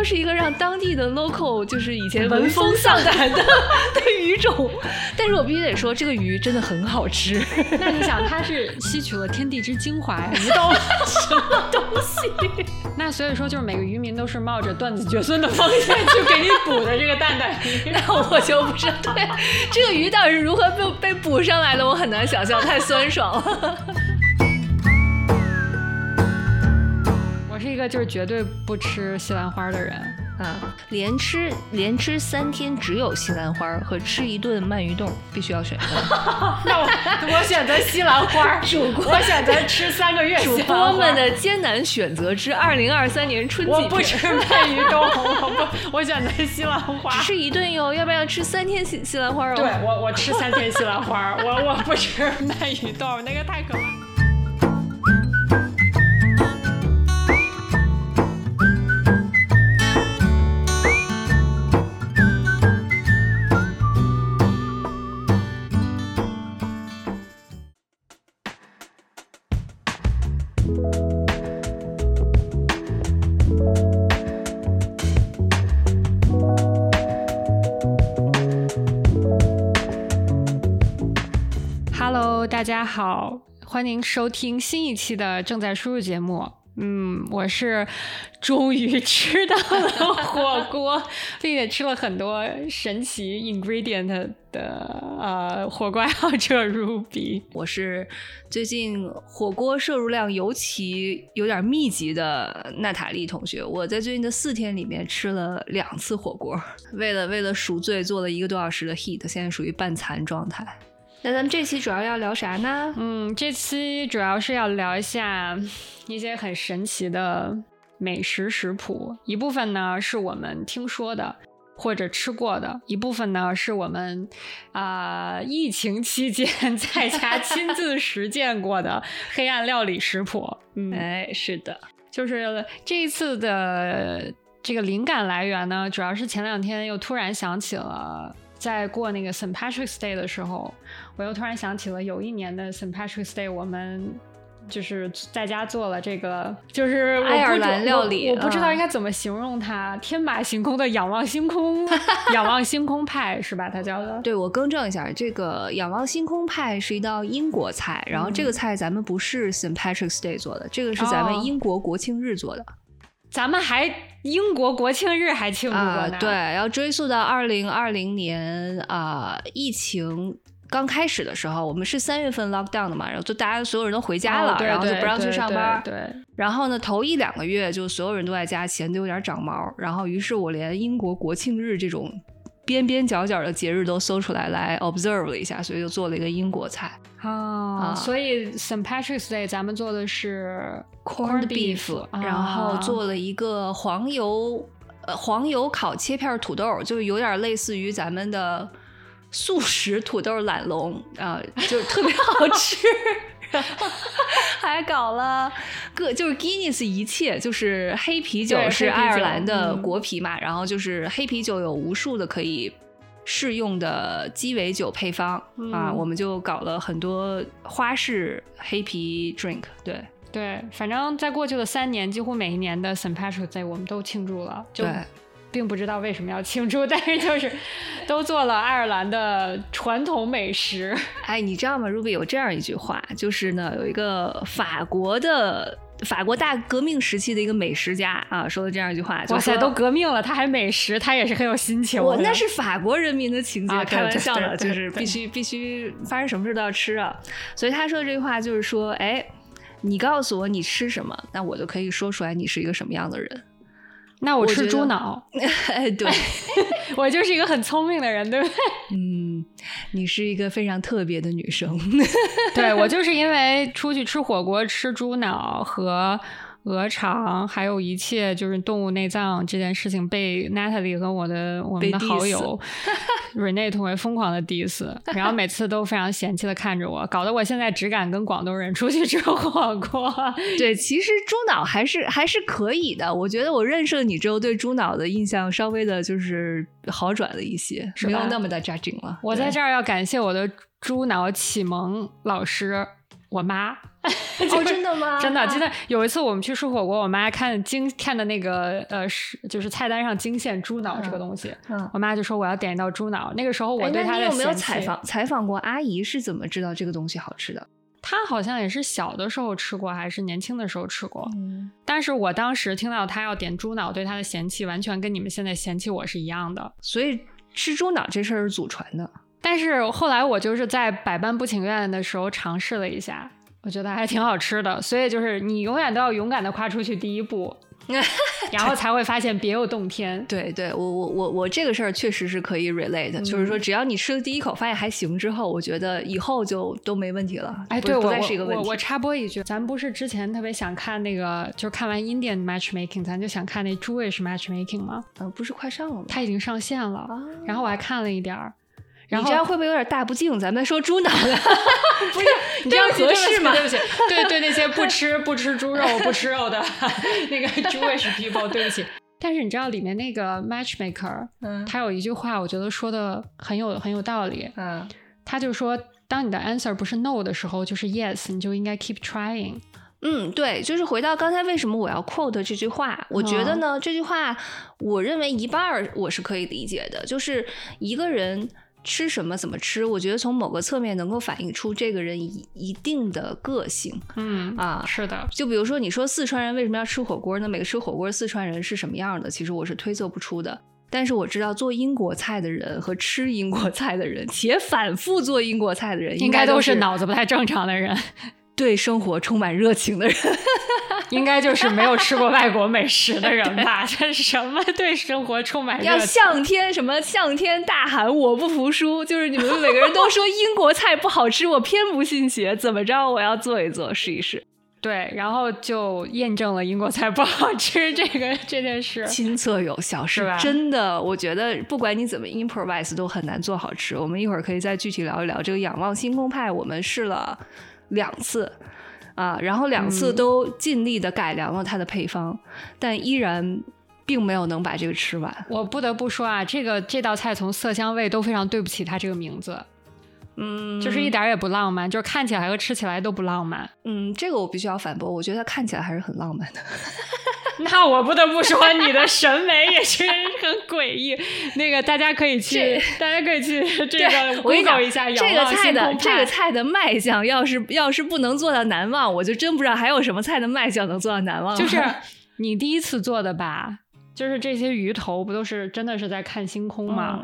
据说是一个让当地的 local 就是以前闻风丧胆的的 鱼种，但是我必须得说，这个鱼真的很好吃。那你想，它是吸取了天地之精华，鱼到 什么东西？那所以说，就是每个渔民都是冒着断子绝孙的风险去给你补的这个蛋蛋鱼。那我就不知道，对这个鱼到底是如何被被捕上来的，我很难想象，太酸爽了。个就是绝对不吃西兰花的人啊，连吃连吃三天只有西兰花和吃一顿鳗鱼冻，必须要选一个。那我我选择西兰花，主播我选择吃三个月。主播们的艰难选择之二零二三年春季，我不吃鳗鱼冻，我不，我选择西兰花。只吃一顿哟，要不要吃三天西西兰花哦？对我我吃三天西兰花，我我不吃鳗鱼冻，那个太可怕。好，欢迎收听新一期的正在输入节目。嗯，我是终于吃到了火锅，并且吃了很多神奇 ingredient 的呃火锅爱好者 Ruby。我是最近火锅摄入量尤其有点密集的娜塔莉同学。我在最近的四天里面吃了两次火锅，为了为了赎罪做了一个多小时的 heat，现在属于半残状态。那咱们这期主要要聊啥呢？嗯，这期主要是要聊一下一些很神奇的美食食谱。一部分呢是我们听说的或者吃过的，一部分呢是我们啊疫情期间 在家亲自实践过的黑暗料理食谱。嗯，哎，是的，就是这一次的这个灵感来源呢，主要是前两天又突然想起了。在过那个 St. Patrick's Day 的时候，我又突然想起了有一年的 St. Patrick's Day，我们就是在家做了这个，就是爱尔兰料理，我不知道应该怎么形容它，天马行空的仰望星空，仰望星空派是吧？它叫的。对，我更正一下，这个仰望星空派是一道英国菜，然后这个菜咱们不是 St. Patrick's Day 做的，这个是咱们英国国庆日做的。咱们还英国国庆日还庆祝过呢，对，要追溯到二零二零年啊，疫情刚开始的时候，我们是三月份 lock down 的嘛，然后就大家所有人都回家了，然后就不让去上班，对。然后呢，头一两个月就所有人都在家，钱都有点长毛，然后于是我连英国国庆日这种。边边角角的节日都搜出来来 observe 了一下，所以就做了一个英国菜啊。所以 St. Patrick's Day 咱们做的是 corned beef，然后做了一个黄油呃黄油烤切片土豆，就有点类似于咱们的素食土豆懒龙啊，就特别好吃。还搞了个就是 Guinness 一切，就是黑啤酒是爱尔兰的国啤嘛，然后就是黑啤酒有无数的可以适用的鸡尾酒配方啊，我们就搞了很多花式黑啤 drink。对对，反正在过去的三年，几乎每一年的 St. Patrick's Day 我们都庆祝了。对。并不知道为什么要庆祝，但是就是 都做了爱尔兰的传统美食。哎，你知道吗？Ruby 有这样一句话，就是呢，有一个法国的法国大革命时期的一个美食家啊，说了这样一句话。哇塞，都革命了，他还美食，他也是很有心情。我那是法国人民的情节，开玩笑的，就是必须必须发生什么事都要吃啊。所以他说这句话就是说，哎，你告诉我你吃什么，那我就可以说出来你是一个什么样的人。那我吃猪脑，哎，对，我就是一个很聪明的人，对不对？嗯，你是一个非常特别的女生，对我就是因为出去吃火锅吃猪脑和。鹅肠，还有一切就是动物内脏这件事情，被 Natalie 和我的我们的好友 Rene 同为疯狂的 diss，然后每次都非常嫌弃的看着我，搞得我现在只敢跟广东人出去吃火锅。对，其实猪脑还是还是可以的，我觉得我认识了你之后，对猪脑的印象稍微的就是好转了一些，没有那么的扎劲了。我在这儿要感谢我的猪脑启蒙老师。我妈。哦，真的吗？真的，真的有一次我们去吃火锅，我妈看惊看的那个呃是就是菜单上惊现猪脑这个东西，我妈就说我要点一道猪脑。那个时候我对她的有没有采访采访过阿姨是怎么知道这个东西好吃的？她好像也是小的时候吃过，还是年轻的时候吃过。嗯，但是我当时听到她要点猪脑，对她的嫌弃完全跟你们现在嫌弃我是一样的。所以吃猪脑这事儿是祖传的。但是后来我就是在百般不情愿的时候尝试了一下。我觉得还挺好吃的，所以就是你永远都要勇敢的跨出去第一步，然后才会发现别有洞天。对，对我我我我这个事儿确实是可以 relate，就是说只要你吃了第一口发现还行之后，我觉得以后就都没问题了。哎，对我我我插播一句，咱不是之前特别想看那个，就是看完 Indian matchmaking，咱就想看那 Jewish matchmaking 吗？嗯，不是快上了吗？它已经上线了，然后我还看了一点儿。你这样会不会有点大不敬？咱们说猪脑的，不是你这样合适吗？对不起，对对，那些不吃不吃猪肉不吃肉的那个 Jewish people，对不起。但是你知道里面那个 matchmaker，嗯，他有一句话，我觉得说的很有很有道理。嗯，他就说，当你的 answer 不是 no 的时候，就是 yes，你就应该 keep trying。嗯，对，就是回到刚才为什么我要 quote 这句话？我觉得呢，这句话我认为一半儿我是可以理解的，就是一个人。吃什么怎么吃？我觉得从某个侧面能够反映出这个人一一定的个性。嗯啊，是的。就比如说，你说四川人为什么要吃火锅呢？每个吃火锅四川人是什么样的？其实我是推测不出的。但是我知道做英国菜的人和吃英国菜的人，且反复做英国菜的人，应该都是脑子不太正常的人。对生活充满热情的人，应该就是没有吃过外国美食的人吧？这是什么？对生活充满热情，要向天什么向天大喊我不服输！就是你们每个人都说英国菜不好吃，我偏不信邪。怎么着？我要做一做，试一试。对，然后就验证了英国菜不好吃这个这件事，亲测有效，是吧？真的，我觉得不管你怎么 improvise 都很难做好吃。我们一会儿可以再具体聊一聊这个仰望星空派，我们试了。两次，啊，然后两次都尽力的改良了它的配方，但依然并没有能把这个吃完。我不得不说啊，这个这道菜从色香味都非常对不起它这个名字，嗯，就是一点也不浪漫，就是看起来和吃起来都不浪漫。嗯，这个我必须要反驳，我觉得它看起来还是很浪漫的。那我不得不说，你的审美也是很诡异。那个大家可以去，大家可以去 这个 Google 一下。这个菜的这个菜的卖相，要是要是不能做到难忘，我就真不知道还有什么菜的卖相能做到难忘。就是你第一次做的吧？就是这些鱼头不都是真的是在看星空吗？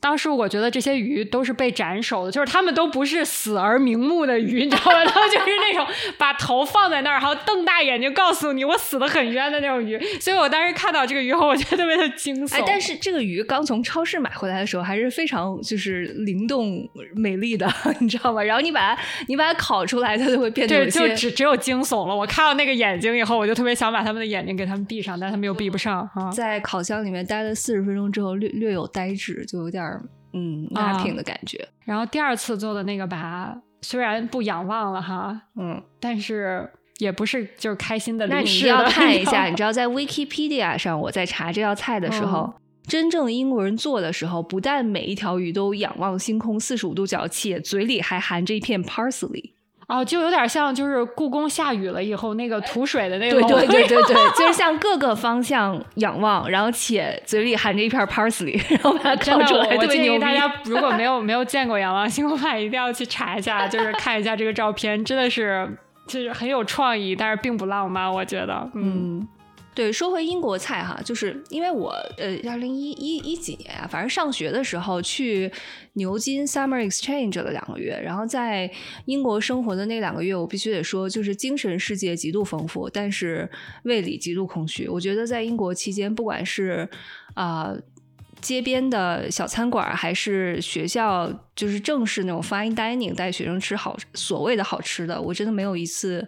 当时我觉得这些鱼都是被斩首的，就是他们都不是死而瞑目的鱼，你知道吗？他们就是那种把头放在那儿，然后瞪大眼睛告诉你我死的很冤的那种鱼。所以我当时看到这个鱼后，我觉得特别的惊悚。哎，但是这个鱼刚从超市买回来的时候还是非常就是灵动美丽的，你知道吗？然后你把它你把它烤出来，它就会变得对就只只有惊悚了。我看到那个眼睛以后，我就特别想把他们的眼睛给他们闭上，但他们又闭不上。在烤箱里面待了四十分钟之后，略略有呆滞，就有点。嗯，拉平的感觉。然后第二次做的那个吧，虽然不仰望了哈，嗯，但是也不是就是开心的。那你要看一下，你知道在 Wikipedia 上，我在查这道菜的时候，真正英国人做的时候，不但每一条鱼都仰望星空四十五度角，且嘴里还含着一片 parsley。哦，就有点像，就是故宫下雨了以后那个吐水的那个，对对对对对，就是向各个方向仰望，然后且嘴里含着一片 parsley，然后把它烤出来。我建议大家如果没有没有见过仰望星空派，一定要去查一下，就是看一下这个照片，真的是就是很有创意，但是并不浪漫，我觉得，嗯。对，说回英国菜哈，就是因为我呃，二零一一一几年啊，反正上学的时候去牛津 summer exchange 了两个月，然后在英国生活的那两个月，我必须得说，就是精神世界极度丰富，但是胃里极度空虚。我觉得在英国期间，不管是啊街边的小餐馆，还是学校就是正式那种 fine dining 带学生吃好所谓的好吃的，我真的没有一次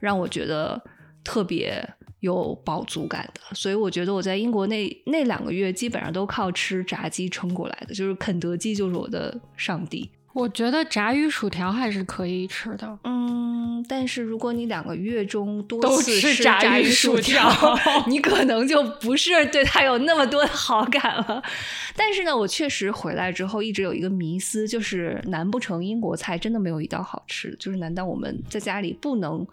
让我觉得特别。有饱足感的，所以我觉得我在英国那那两个月基本上都靠吃炸鸡撑过来的，就是肯德基就是我的上帝。我觉得炸鱼薯条还是可以吃的。嗯，但是如果你两个月中多都次吃吃炸鱼鱼薯薯条 你可能就不是对它有那么多的好感了。但是呢，我确实回来之后一直有一个迷思，就是难不成英国菜真的没有一道好吃的？就是难道我们在家里不能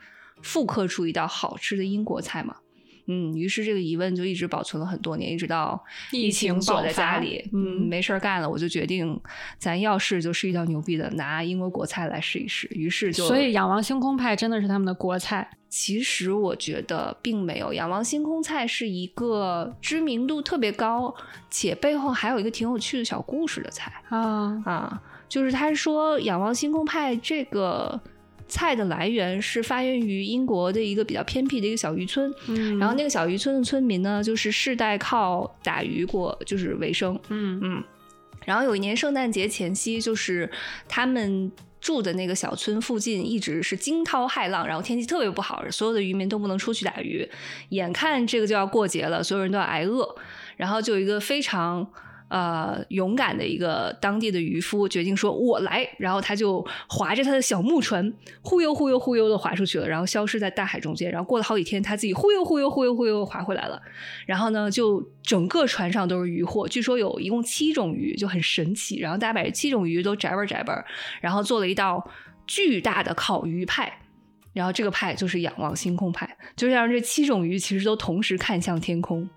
复刻出一道好吃的英国菜嘛？嗯，于是这个疑问就一直保存了很多年，一直到疫情锁在家里，嗯嗯，没事儿干了，我就决定咱要试就试一道牛逼的，拿英国国菜来试一试。于是就，所以仰望星空派真的是他们的国菜。其实我觉得并没有，仰望星空菜是一个知名度特别高，且背后还有一个挺有趣的小故事的菜啊，啊，就是他说仰望星空派这个菜的来源是发源于英国的一个比较偏僻的一个小渔村，嗯，然后那个小渔村的村民呢，就是世代靠打鱼过就是为生，嗯嗯，然后有一年圣诞节前夕，就是他们住的那个小村附近一直是惊涛骇浪，然后天气特别不好，所有的渔民都不能出去打鱼。眼看这个就要过节了，所有人都要挨饿，然后就有一个非常。呃，勇敢的一个当地的渔夫决定说：“我来。”然后他就划着他的小木船，忽悠忽悠忽悠的划出去了，然后消失在大海中间。然后过了好几天，他自己忽悠忽悠忽悠忽悠划回来了。然后呢，就整个船上都是渔获，据说有一共七种鱼，就很神奇。然后大家把这七种鱼都摘吧摘吧，然后做了一道巨大的烤鱼派。然后这个派就是仰望星空派，就让这七种鱼其实都同时看向天空。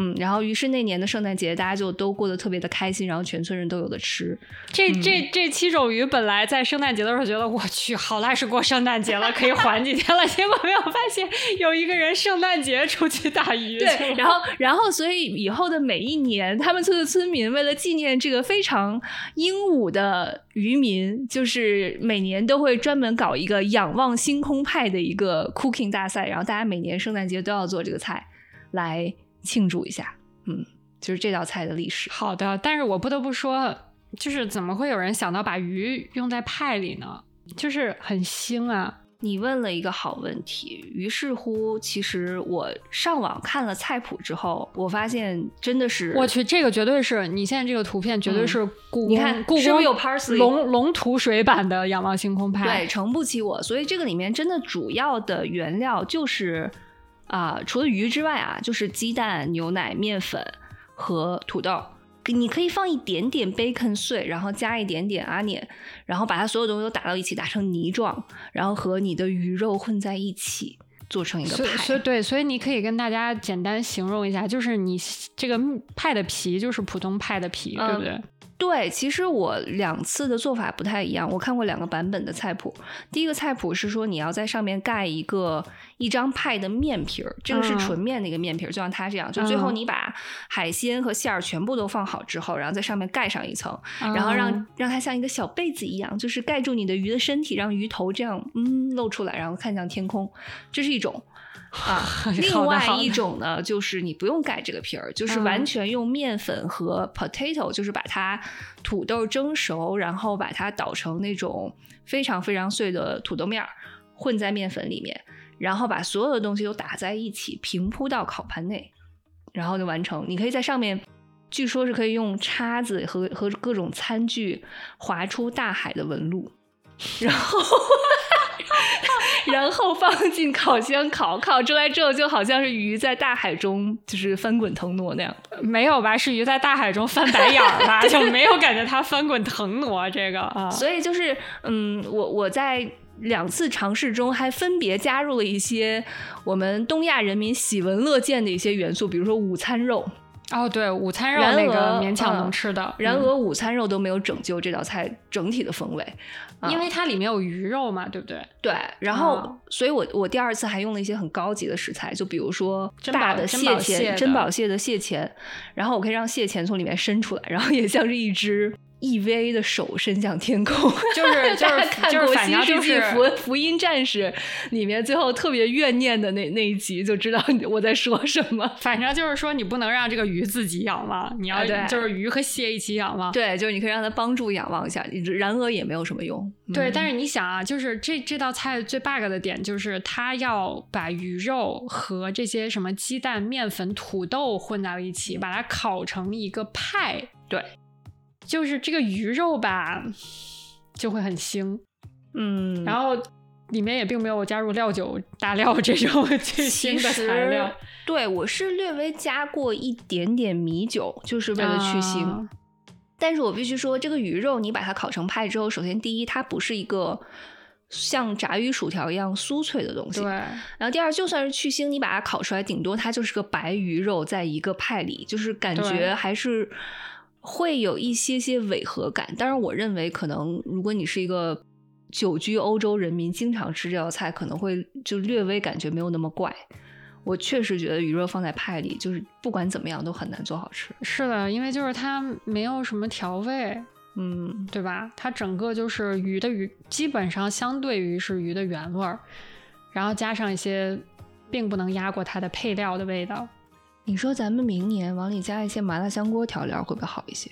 嗯，然后于是那年的圣诞节，大家就都过得特别的开心，然后全村人都有的吃。这这这七种鱼本来在圣诞节的时候觉得我去好赖是过圣诞节了，可以缓几天了，结果没有发现有一个人圣诞节出去打鱼。对，然后然后所以以后的每一年，他们村的村民为了纪念这个非常英武的渔民，就是每年都会专门搞一个仰望星空派的一个 cooking 大赛，然后大家每年圣诞节都要做这个菜来庆祝一下。嗯，就是这道菜的历史。好的，但是我不得不说，就是怎么会有人想到把鱼用在派里呢？就是很腥啊。你问了一个好问题，于是乎，其实我上网看了菜谱之后，我发现真的是我去，这个绝对是你现在这个图片绝对是故宫，你看故宫有 parsley 龙龙图水版的仰望星空派？对，承不起我。所以这个里面真的主要的原料就是啊、除了鱼之外啊，就是鸡蛋、牛奶、面粉和土豆。你可以放一点点 bacon 碎，然后加一点点 onion，然后把它所有东西都打到一起，打成泥状，然后和你的鱼肉混在一起，做成一个派。对，所以你可以跟大家简单形容一下，就是你这个派的皮就是普通派的皮，对不对？对，其实我两次的做法不太一样，我看过两个版本的菜谱。第一个菜谱是说你要在上面盖一个一张派的面皮儿，这个是嗯纯面的一个面皮儿，就像它这样，就最后嗯你把海鲜和馅儿全部都放好之后，然后在上面盖上一层，然后让、啊让它像一个小被子一样，就是盖住你的鱼的身体，让鱼头这样嗯露出来，然后看向天空，这是一种。啊，另外一种呢，就是你不用盖这个皮儿，就是嗯完全用面粉和 potato，就是把它土豆蒸熟，然后把它捣成那种非常非常碎的土豆面儿，混在面粉里面，然后把所有的东西都打在一起，平铺到烤盘内，然后就完成。你可以在上面，据说是可以用叉子和和各种餐具划出大海的纹路，然后。然后放进烤箱烤，烤出来之后就好像是鱼在大海中就是翻滚腾挪那样。没有吧？是鱼在大海中翻白眼儿吧？就没有感觉它翻滚腾挪这个啊。所以就是，嗯，我我在两次尝试中还分别加入了一些我们东亚人民喜闻乐见的一些元素，比如说午餐肉。哦，对，午餐肉那个勉强能嗯吃的，然嗯而午餐肉都没有拯救这道菜整体的风味，啊因为它里面有鱼肉嘛，对不对？对，然后，啊所以我我第二次还用了一些很高级的食材，就比如说大的蟹钳，珍宝蟹的蟹钳，然后我可以让蟹钳从里面伸出来，然后也像是一只 EVA 的手伸向天空，就是就大是就是家看过新世纪福福音战士里面最后特别怨念的那那一集，就知道我在说什么。反正就是说，你不能让这个鱼自己仰望，你要就是鱼和蟹一起仰望。对，就是你可以让它帮助仰望一下，然而也没有什么用。对，嗯但是你想啊，就是这这道菜最 bug 的点就是它要把鱼肉和这些什么鸡蛋、面粉、土豆混在了一起，把它烤成一个派。对，就是这个鱼肉吧，就会很腥。嗯，然后里面也并没有加入料酒、大料这种 去腥的材料。对我是略微加过一点点米酒，就是为了去腥。但是我必须说，这个鱼肉你把它烤成派之后，首先第一，它不是一个像炸鱼薯条一样酥脆的东西。对。然后第二，就算是去腥，你把它烤出来，顶多它就是个白鱼肉在一个派里，就是感觉还是会有一些些违和感。当然，我认为可能如果你是一个久居欧洲人民，经常吃这道菜，可能会就略微感觉没有那么怪。我确实觉得鱼肉放在派里，就是不管怎么样都很难做好吃。是的，因为就是它没有什么调味，嗯，对吧？它整个就是鱼的鱼，基本上相对于是鱼的原味儿，然后加上一些并不能压过它的配料的味道。你说咱们明年往里加一些麻辣香锅调料会不会好一些？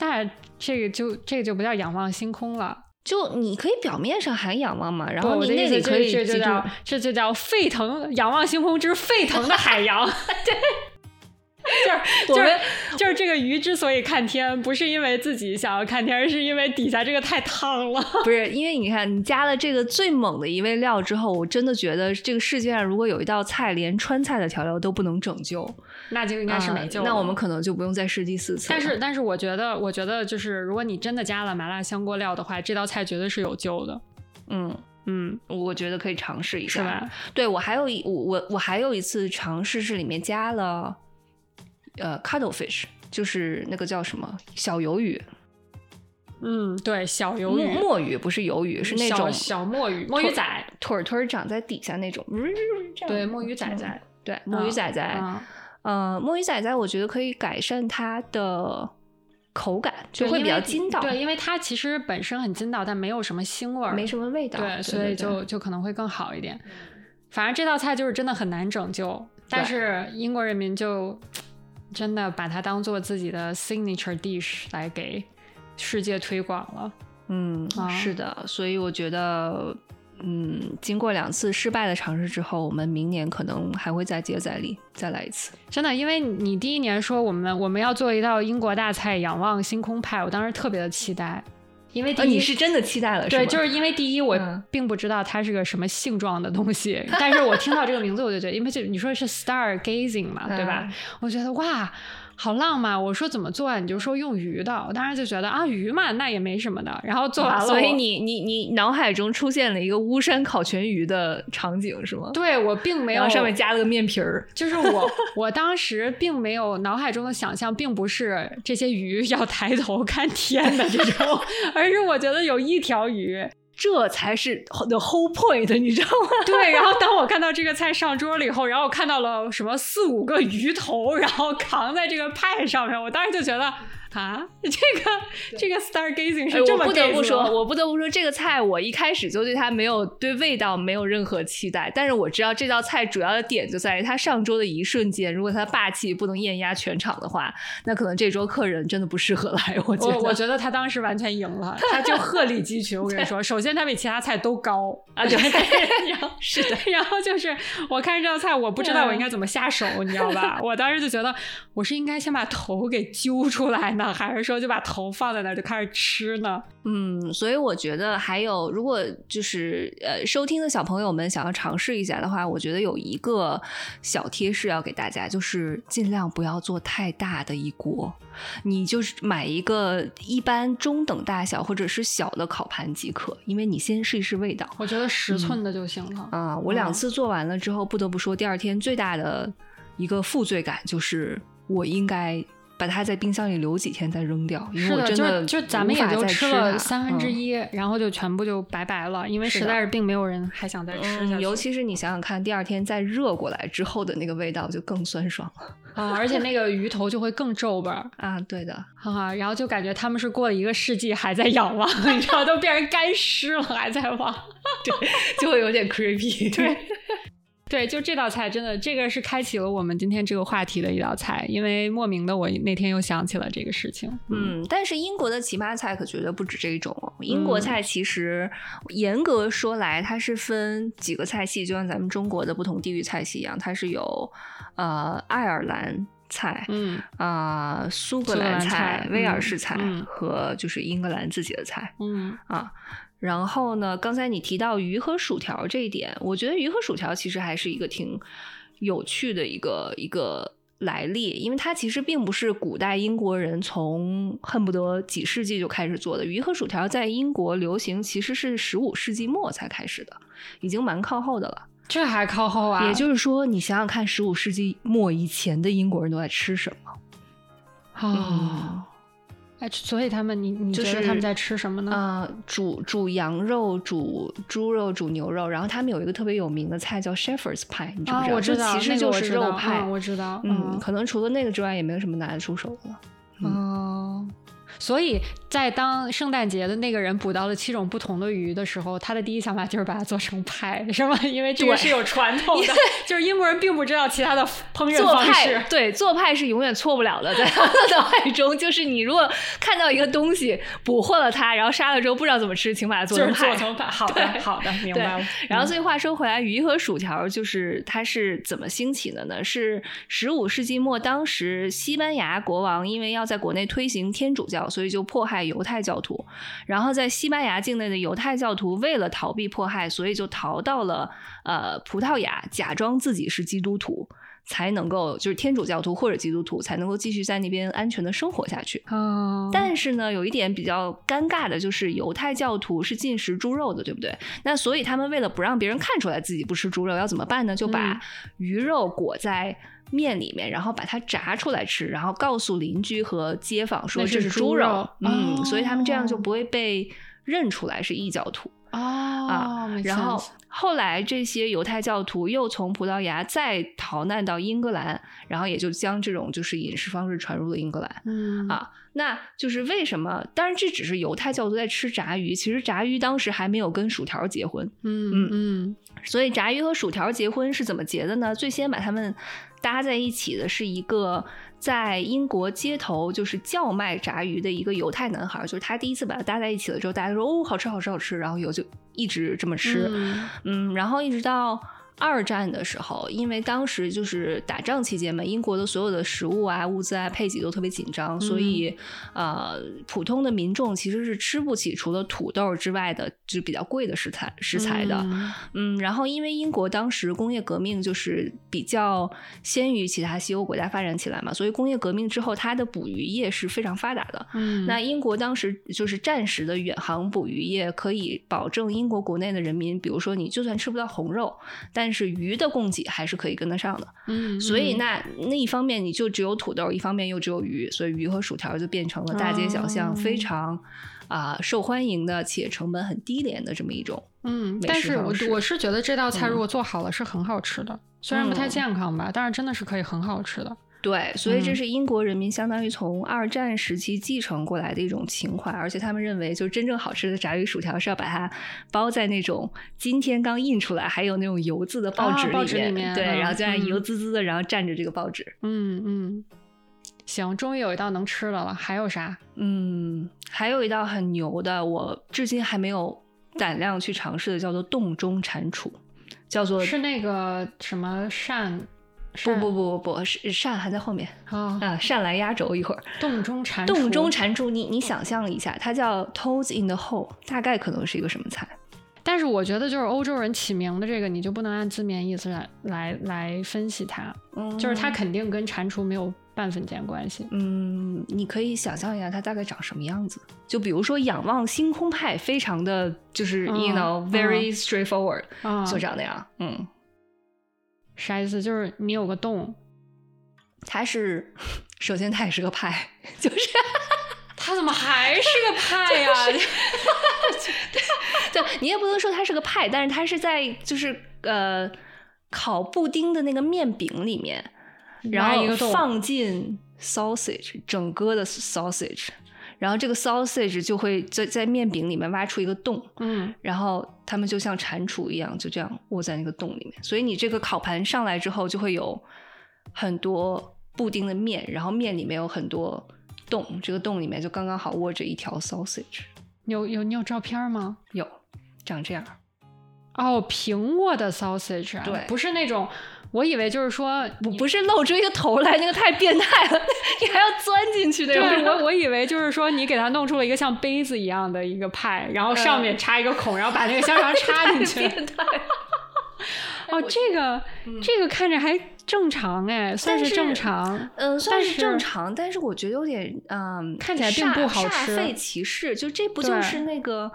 那这个就这个就不叫仰望星空了。就你可以表面上喊仰望嘛，然后你那里可以这就叫这就叫沸腾仰望星空之沸腾的海洋，对。就是就是就是这个鱼之所以看天，不是因为自己想要看天，而是因为底下这个太烫了。不是因为你看，你加了这个最猛的一味料之后，我真的觉得这个世界上如果有一道菜连川菜的调料都不能拯救，那就应该是没救。那我们可能就不用再试第四次。但是，但是我觉得，我觉得就是如果你真的加了麻辣香锅料的话，这道菜绝对是有救的。嗯嗯，我觉得可以尝试一下，是吧？对我还有一我我我还有一次尝试是里面加了。呃，cuttlefish 就是那个叫什么？小鱿鱼，嗯，对，小鱿鱼，墨鱼不是鱿鱼，是那种小墨鱼，墨鱼仔，腿腿长在底下那种，对，墨鱼仔仔，对，墨鱼仔仔，呃，墨鱼仔仔，我觉得可以改善它的口感，就会比较筋道，对，因为它其实本身很筋道，但没有什么腥味儿，没什么味道，对，所以就就可能会更好一点。反正这道菜就是真的很难拯救，但是英国人民就。真的把它当做自己的 signature dish 来给世界推广了。嗯，是的，所以我觉得，嗯，经过两次失败的尝试之后，我们明年可能还会再接再厉，再来一次。真的，因为你第一年说我们我们要做一道英国大菜——仰望星空派，我当时特别的期待。因为你是真的期待了，对，就是因为第一，我并不知道它是个什么性状的东西，但是我听到这个名字，我就觉得，因为就你说是 star gazing 嘛，对吧？我觉得哇。好浪漫！我说怎么做啊？你就说用鱼的。我当时就觉得啊，鱼嘛，那也没什么的。然后做完了，所以你你你脑海中出现了一个巫山烤全鱼的场景是吗？对我并没有，上面加了个面皮儿。就是我我当时并没有脑海中的想象，并不是这些鱼要抬头看天的这种，而是我觉得有一条鱼。这才是 the whole point，你知道吗？对。然后当我看到这个菜上桌了以后，然后我看到了什么四五个鱼头，然后扛在这个派上面，我当时就觉得。啊，这个这个 star gazing 是这么我不得不说，我不得不说，这个菜我一开始就对它没有对味道没有任何期待。但是我知道这道菜主要的点就在于它上桌的一瞬间，如果它霸气不能艳压全场的话，那可能这桌客人真的不适合来。我觉得，我觉得他当时完全赢了，他就鹤立鸡群。我跟你说，首先他比其他菜都高啊，对，然后是的，然后就是我看这道菜，我不知道我应该怎么下手，你知道吧？我当时就觉得我是应该先把头给揪出来呢。还是说就把头放在那儿就开始吃呢？嗯，所以我觉得还有，如果就是呃收听的小朋友们想要尝试一下的话，我觉得有一个小贴士要给大家，就是尽量不要做太大的一锅，你就是买一个一般中等大小或者是小的烤盘即可，因为你先试一试味道。我觉得十寸的就行了啊！我两次做完了之后，不得不说，第二天最大的一个负罪感就是我应该。把它在冰箱里留几天再扔掉，因为我真的就咱们也就吃了三分之一，然后就全部就拜拜了，因为实在是并没有人还想再吃下去。尤其是你想想看，第二天再热过来之后的那个味道就更酸爽了啊！而且那个鱼头就会更皱巴 啊！对的，哈哈，然后就感觉他们是过了一个世纪还在仰望，你知道，都变成干尸了还在望，对，就会有点 creepy，对。对，就这道菜真的，这个是开启了我们今天这个话题的一道菜，因为莫名的我那天又想起了这个事情。嗯，但是英国的奇葩菜可绝对不止这一种。哦英国菜其实严格说来，它是分几个菜系，就像咱们中国的不同地域菜系一样，它是有呃爱尔兰。菜，嗯啊，苏格苏格兰菜菜、威尔嗯士菜嗯和就是英格兰自己的菜嗯啊。然后呢，刚才你提到鱼和薯条这一点，我觉得鱼和薯条其实还是一个挺有趣的一个一个来历，因为它其实并不是古代英国人从恨不得几世纪就开始做的。鱼和薯条在英国流行其实是十五世纪末才开始的，已经蛮靠后的了。这还靠后啊？也就是说，你想想看，十五世纪末以前的英国人都在吃什么？哦，哎，所以他们，你你就是觉得他们在吃什么呢？啊、煮煮羊肉、煮猪肉、煮牛肉，然后他们有一个特别有名的菜叫 Shepherd's pie，你知不啊，知道？我知道，其实那个就是我知道肉派。嗯我知道，嗯，可能除了那个之外，也没有什么拿得出手的了。嗯哦，所以在当圣诞节的那个人捕到了七种不同的鱼的时候，他的第一想法就是把它做成派，是吗？因为这个对是有传统的，就是英国人并不知道其他的烹饪方式派。对做派是永远错不了的，在他们的脑海中，就是你如果看到一个东西捕获了它，然后杀了之后不知道怎么吃，请把它做就是成派。做成派，好的，好的，明白了。然后，嗯所以话说回来，鱼和薯条就是它是怎么兴起的呢？是十五世纪末，当时西班牙国王因为要在国内推行天主教，所以就迫害犹太教徒。然后在西班牙境内的犹太教徒为了逃避迫害，所以就逃到了呃葡萄牙，假装自己是基督徒。才能够就是天主教徒或者基督徒才能够继续在那边安全的生活下去。哦，但是呢，有一点比较尴尬的就是犹太教徒是禁食猪肉的，对不对？那所以他们为了不让别人看出来自己不吃猪肉，要怎么办呢？就把嗯鱼肉裹在面里面，然后把它炸出来吃，然后告诉邻居和街坊说这是猪猪肉嗯，哦所以他们这样就不会被认出来是异教徒。哦啊，然后后来这些犹太教徒又从葡萄牙再逃难到英格兰，然后也就将这种就是饮食方式传入了英格兰。嗯啊，那就是为什么？当然，这只是犹太教徒在吃炸鱼，其实炸鱼当时还没有跟薯条结婚，嗯嗯嗯所以炸鱼和薯条结婚是怎么结的呢？最先把他们搭在一起的是一个在英国街头就是叫卖炸鱼的一个犹太男孩，就是他第一次把它搭在一起了之后，大家说哦，好吃好吃好吃，然后有就一直这么吃，嗯。嗯，然后一直到二战的时候，因为当时就是打仗期间嘛，英国的所有的食物啊、物资啊、配给都特别紧张，所以呃，普通的民众其实是吃不起除了土豆之外的，就比较贵的食材食材的。嗯嗯，然后因为英国当时工业革命就是比较先于其他西欧国家发展起来嘛，所以工业革命之后，它的捕鱼业是非常发达的。嗯那英国当时就是战时的远航捕鱼业，可以保证英国国内的人民，比如说你就算吃不到红肉，但是鱼的供给还是可以跟得上的。嗯，所以嗯那那一方面你就只有土豆，一方面又只有鱼，所以鱼和薯条就变成了大街小巷哦非常啊、受欢迎的且成本很低廉的这么一种。嗯，但是我我是觉得这道菜嗯如果做好了是很好吃的，虽然不太嗯健康吧，但是真的是可以很好吃的。对，所以这嗯是英国人民相当于从二战时期继承过来的一种情怀，而且他们认为，就是真正好吃的炸鱼薯条是要把它包在那种今天刚印出来还有那种油渍的报纸里面，纸里面对，嗯然后这样嗯油滋滋的，然后蘸着这个报纸。嗯嗯，行，终于有一道能吃的了，还有啥？嗯，还有一道很牛的，我至今还没有胆量去尝试的，叫做洞中蟾蜍，叫做是那个什么鳝？不不不不不是鳝还在后面啊，啊，鳝来压轴一会儿。洞中蟾蜍，洞中蟾蜍，你你想象一下，它叫 Toads in the hole，大概可能是一个什么菜？但是我觉得就是欧洲人起名的这个，你就不能按字面意思来来来分析它，嗯就是它肯定跟蟾蜍没有半分钱关系。嗯，你可以想象一下它大概长什么样子。就比如说仰望星空派，非常的就是、嗯 you know very straightforward，、啊，就长那样。嗯，啥意思？就是你有个洞，它是首先它也是个派，就是 它怎么还是个派呀？对你也不能说它是个派，但是它是在就是呃烤布丁的那个面饼里面，然后放进 sausage 整个的 sausage，然后这个 sausage 就会在在面饼里面挖出一个洞，嗯，然后它们就像蟾蜍一样，就这样卧在那个洞里面。所以你这个烤盘上来之后，就会有很多布丁的面，然后面里面有很多洞，这个洞里面就刚刚好窝着一条 sausage，有有你有照片吗？有长这样。哦，平卧的 sausage，啊对不是那种我以为就是说，不不是露出一个头来，那个太变态了，你还要钻进去那种。对，我我以为就是说，你给它弄出了一个像杯子一样的一个派，然后上面插一个孔，然后把那个香肠插进去。变态。哦，这个这个看着还正常哎，算是正常，嗯，算是正常，但是我觉得有点嗯，看起来并不好吃，煞费其事。就这不就是那个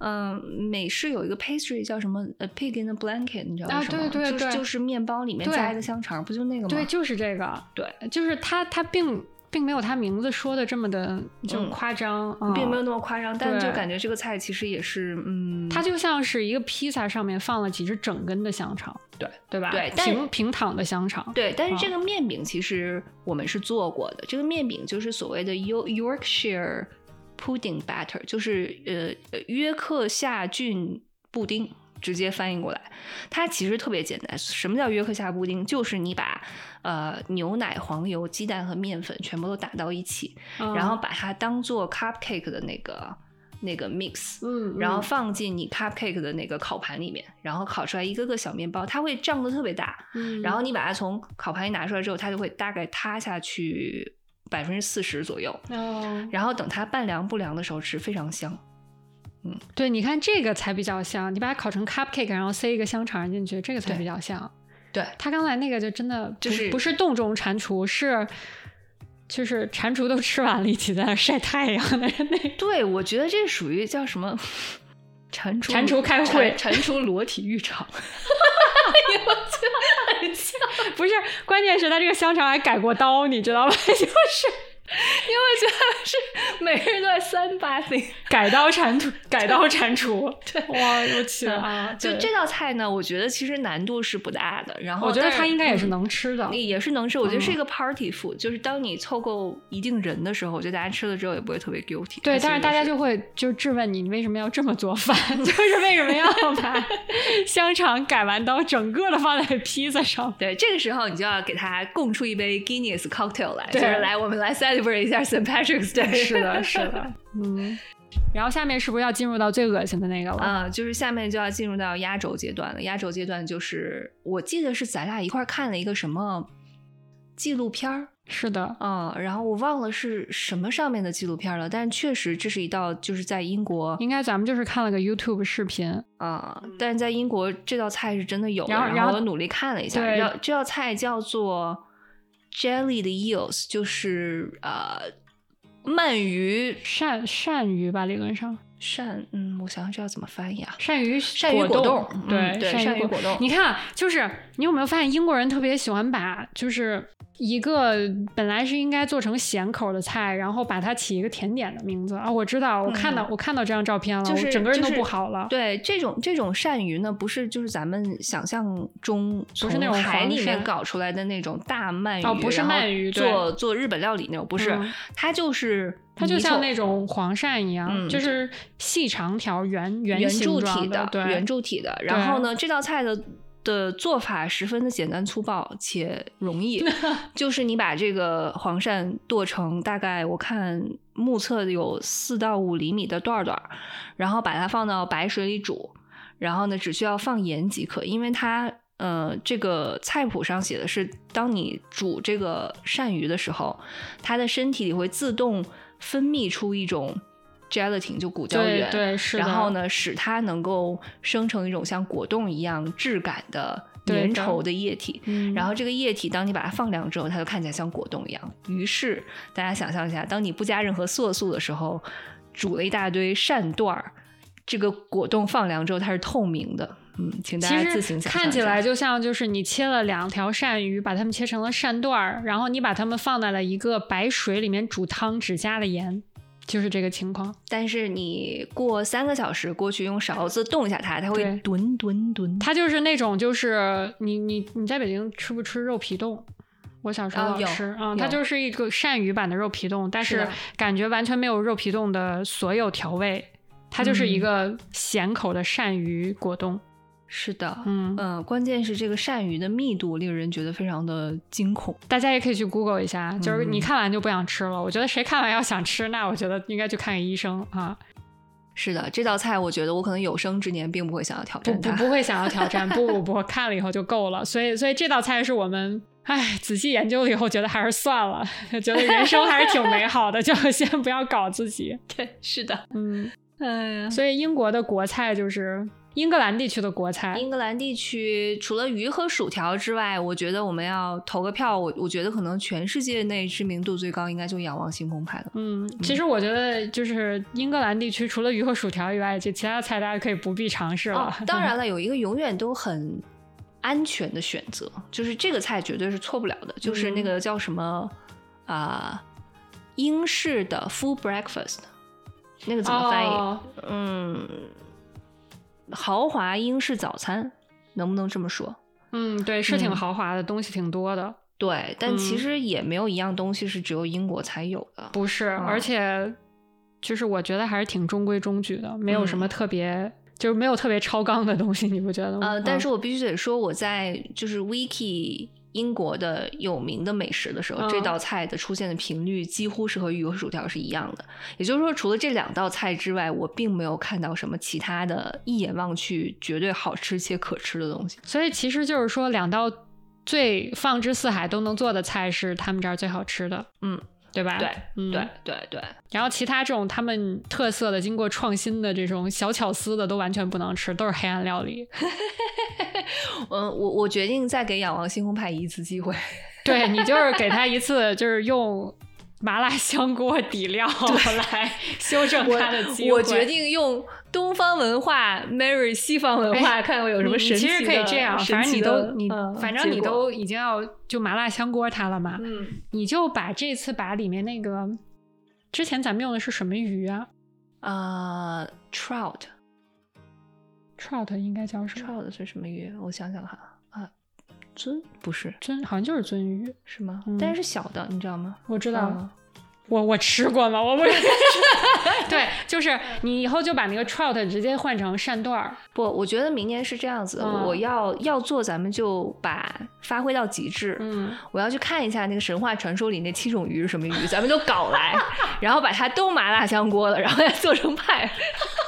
嗯，美式有一个 pastry 叫什么呃 pig in a blanket，你知道吗？啊，对对对，就是面包里面加一个香肠，不就那个吗？对，就是这个，对，就是它它并。并没有他名字说的这么的就夸张，并没有那么夸张，但就感觉这个菜其实也是，嗯，它就像是一个披萨上面放了几只整根的香肠，对对吧？对，平平躺的香肠，对。但是这个面饼其实我们是做过的，这个面饼就是所谓的 Yorkshire pudding batter，就是呃约克夏郡布丁。直接翻译过来，它其实特别简单。什么叫约克夏布丁？就是你把呃牛奶、黄油、鸡蛋和面粉全部都打到一起，然后把它当做 cupcake 的那个那个 mix，嗯，然后放进你 cupcake 的那个烤盘里面，然后烤出来一个个小面包，它会胀得特别大，嗯，然后你把它从烤盘里拿出来之后，它就会大概塌下去百分之四十左右，哦，然后等它半凉不凉的时候吃，非常香。嗯，对，你看这个才比较香，你把它烤成 cupcake，然后塞一个香肠进去，这个才比较香。对他刚才那个就真的就是不是洞中蟾蜍，是就是蟾蜍都吃完了，一起在那晒太阳的那。对，我觉得这属于叫什么？蟾蜍蟾蜍开会，蟾 蜍裸体浴场。不是，关键是他这个香肠还改过刀，你知道吧？就是。因为觉得是每个人都在三八 thing 改刀蟾蜍，改刀铲除，对，哇，我去啊！就这道菜呢，我觉得其实难度是不大的。然后我觉得它应该也是能吃的，也是能吃。我觉得是一个 party food，就是当你凑够一定人的时候，我觉得大家吃了之后也不会特别 guilty。对，但是大家就会就质问你，你为什么要这么做饭？就是为什么要把香肠改完刀，整个的放在披萨上？对，这个时候你就要给他供出一杯 Guinness cocktail 来，就是来我们来 celebrate 一下 St. Patrick's Day。是的，是的，嗯。然后下面是不是要进入到最恶心的那个了？啊，就是下面就要进入到压轴阶段了。压轴阶段就是我记得是咱俩一块看了一个什么纪录片儿。是的，嗯，然后我忘了是什么上面的纪录片了，但确实这是一道就是在英国，应该咱们就是看了个 YouTube 视频啊，但是在英国这道菜是真的有，然后然后我努力看了一下，对，这道菜叫做 Jelly 的 Eels，就是呃。鳗鱼鳝鳝鱼吧，理论上鳝，嗯，我想想这要怎么翻译啊？鳝鱼鳝鱼果冻，对对，鳝鱼果冻。你看，就是你有没有发现英国人特别喜欢把就是。一个本来是应该做成咸口的菜，然后把它起一个甜点的名字啊！我知道，我看到我看到这张照片了，就是整个人都不好了。对，这种这种鳝鱼呢，不是就是咱们想象中不是那种海里面搞出来的那种大鳗鱼，哦，不是鳗鱼，做做日本料理那种，不是，它就是它就像那种黄鳝一样，就是细长条圆圆柱体的，圆柱体的。然后呢，这道菜的。的做法十分的简单粗暴且容易，就是你把这个黄鳝剁成大概我看目测有四到五厘米的段段，然后把它放到白水里煮，然后呢只需要放盐即可，因为它呃这个菜谱上写的是，当你煮这个鳝鱼的时候，它的身体里会自动分泌出一种。Gelatin 就骨胶原，对，是然后呢，使它能够生成一种像果冻一样质感的粘稠的液体。然后这个液体，当你把它放凉之后，它就看起来像果冻一样。于是大家想象一下，当你不加任何色素的时候，煮了一大堆鳝段儿，这个果冻放凉之后，它是透明的。嗯，请大家自行想象。看起来就像就是你切了两条鳝鱼，把它们切成了鳝段儿，然后你把它们放在了一个白水里面煮汤，只加了盐。就是这个情况，但是你过三个小时过去用勺子动一下它，它会吨吨吨。它就是那种，就是你你你在北京吃不吃肉皮冻？我小时候老吃啊，它就是一个鳝鱼版的肉皮冻，但是感觉完全没有肉皮冻的所有调味，它就是一个咸口的鳝鱼果冻。是的，嗯嗯，关键是这个鳝鱼的密度令人觉得非常的惊恐。大家也可以去 Google 一下，就是你看完就不想吃了。我觉得谁看完要想吃，那我觉得应该去看个医生啊。是的，这道菜我觉得我可能有生之年并不会想要挑战它，不不会想要挑战，不不不，看了以后就够了。所以所以这道菜是我们哎仔细研究了以后觉得还是算了，觉得人生还是挺美好的，就先不要搞自己。对，是的，嗯，哎所以英国的国菜就是英格兰地区的国菜。英格兰地区除了鱼和薯条之外，我觉得我们要投个票。我我觉得可能全世界内知名度最高应该就仰望星空派了。嗯，其实我觉得就是英格兰地区除了鱼和薯条以外，就其他菜大家可以不必尝试了。哦、当然了，有一个永远都很安全的选择，就是这个菜绝对是错不了的，就是那个叫什么啊、呃，英式的 full breakfast，那个怎么翻译？哦、嗯。豪华英式早餐，能不能这么说？嗯，对，是挺豪华的，嗯、东西挺多的。对，但其实也没有一样东西是只有英国才有的。不是，嗯、而且就是我觉得还是挺中规中矩的，没有什么特别，嗯、就是没有特别超纲的东西，你不觉得吗？呃，但是我必须得说，我在就是 Wiki。英国的有名的美食的时候，嗯、这道菜的出现的频率几乎是和鱼和薯条是一样的。也就是说，除了这两道菜之外，我并没有看到什么其他的一眼望去绝对好吃且可吃的东西。所以其实就是说，两道最放之四海都能做的菜是他们这儿最好吃的，嗯，对吧？对，嗯、对，对，对。然后其他这种他们特色的、经过创新的这种小巧思的，都完全不能吃，都是黑暗料理。嗯，我我决定再给仰望星空派一次机会。对你就是给他一次，就是用麻辣香锅底料 来修正它的机会。我，我决定用东方文化 marry 西方文化，哎、看看有什么神奇其实可以这样，反正你都你、嗯、反正你都已经要就麻辣香锅它了嘛，嗯，你就把这次把里面那个之前咱们用的是什么鱼啊？啊、uh,，trout。trout 应该叫什么？trout 是什么鱼？我想想哈啊，鳟不是鳟，好像就是鳟鱼，是吗？嗯、但是小的，你知道吗？我知道，嗯、我我吃过吗？我不是 对，就是你以后就把那个 trout 直接换成扇段儿。不，我觉得明年是这样子，嗯、我要要做，咱们就把发挥到极致。嗯，我要去看一下那个神话传说里那七种鱼是什么鱼，咱们就搞来，然后把它都麻辣香锅了，然后再做成派。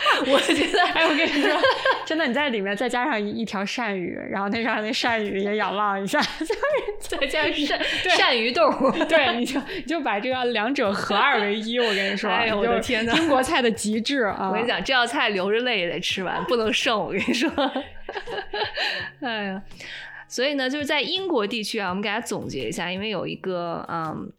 我觉得，哎，我跟你说，真的，你在里面再加上一一条鳝鱼，然后那让那鳝鱼也仰望一下，就是再加上鳝鳝鱼豆，对，你就你就把这个两者合二为一。我跟你说，哎呦我的天哪，英国菜的极致啊！我跟你讲，这道菜流着泪也得吃完，不能剩。我跟你说，哎呀，所以呢，就是在英国地区啊，我们给大家总结一下，因为有一个嗯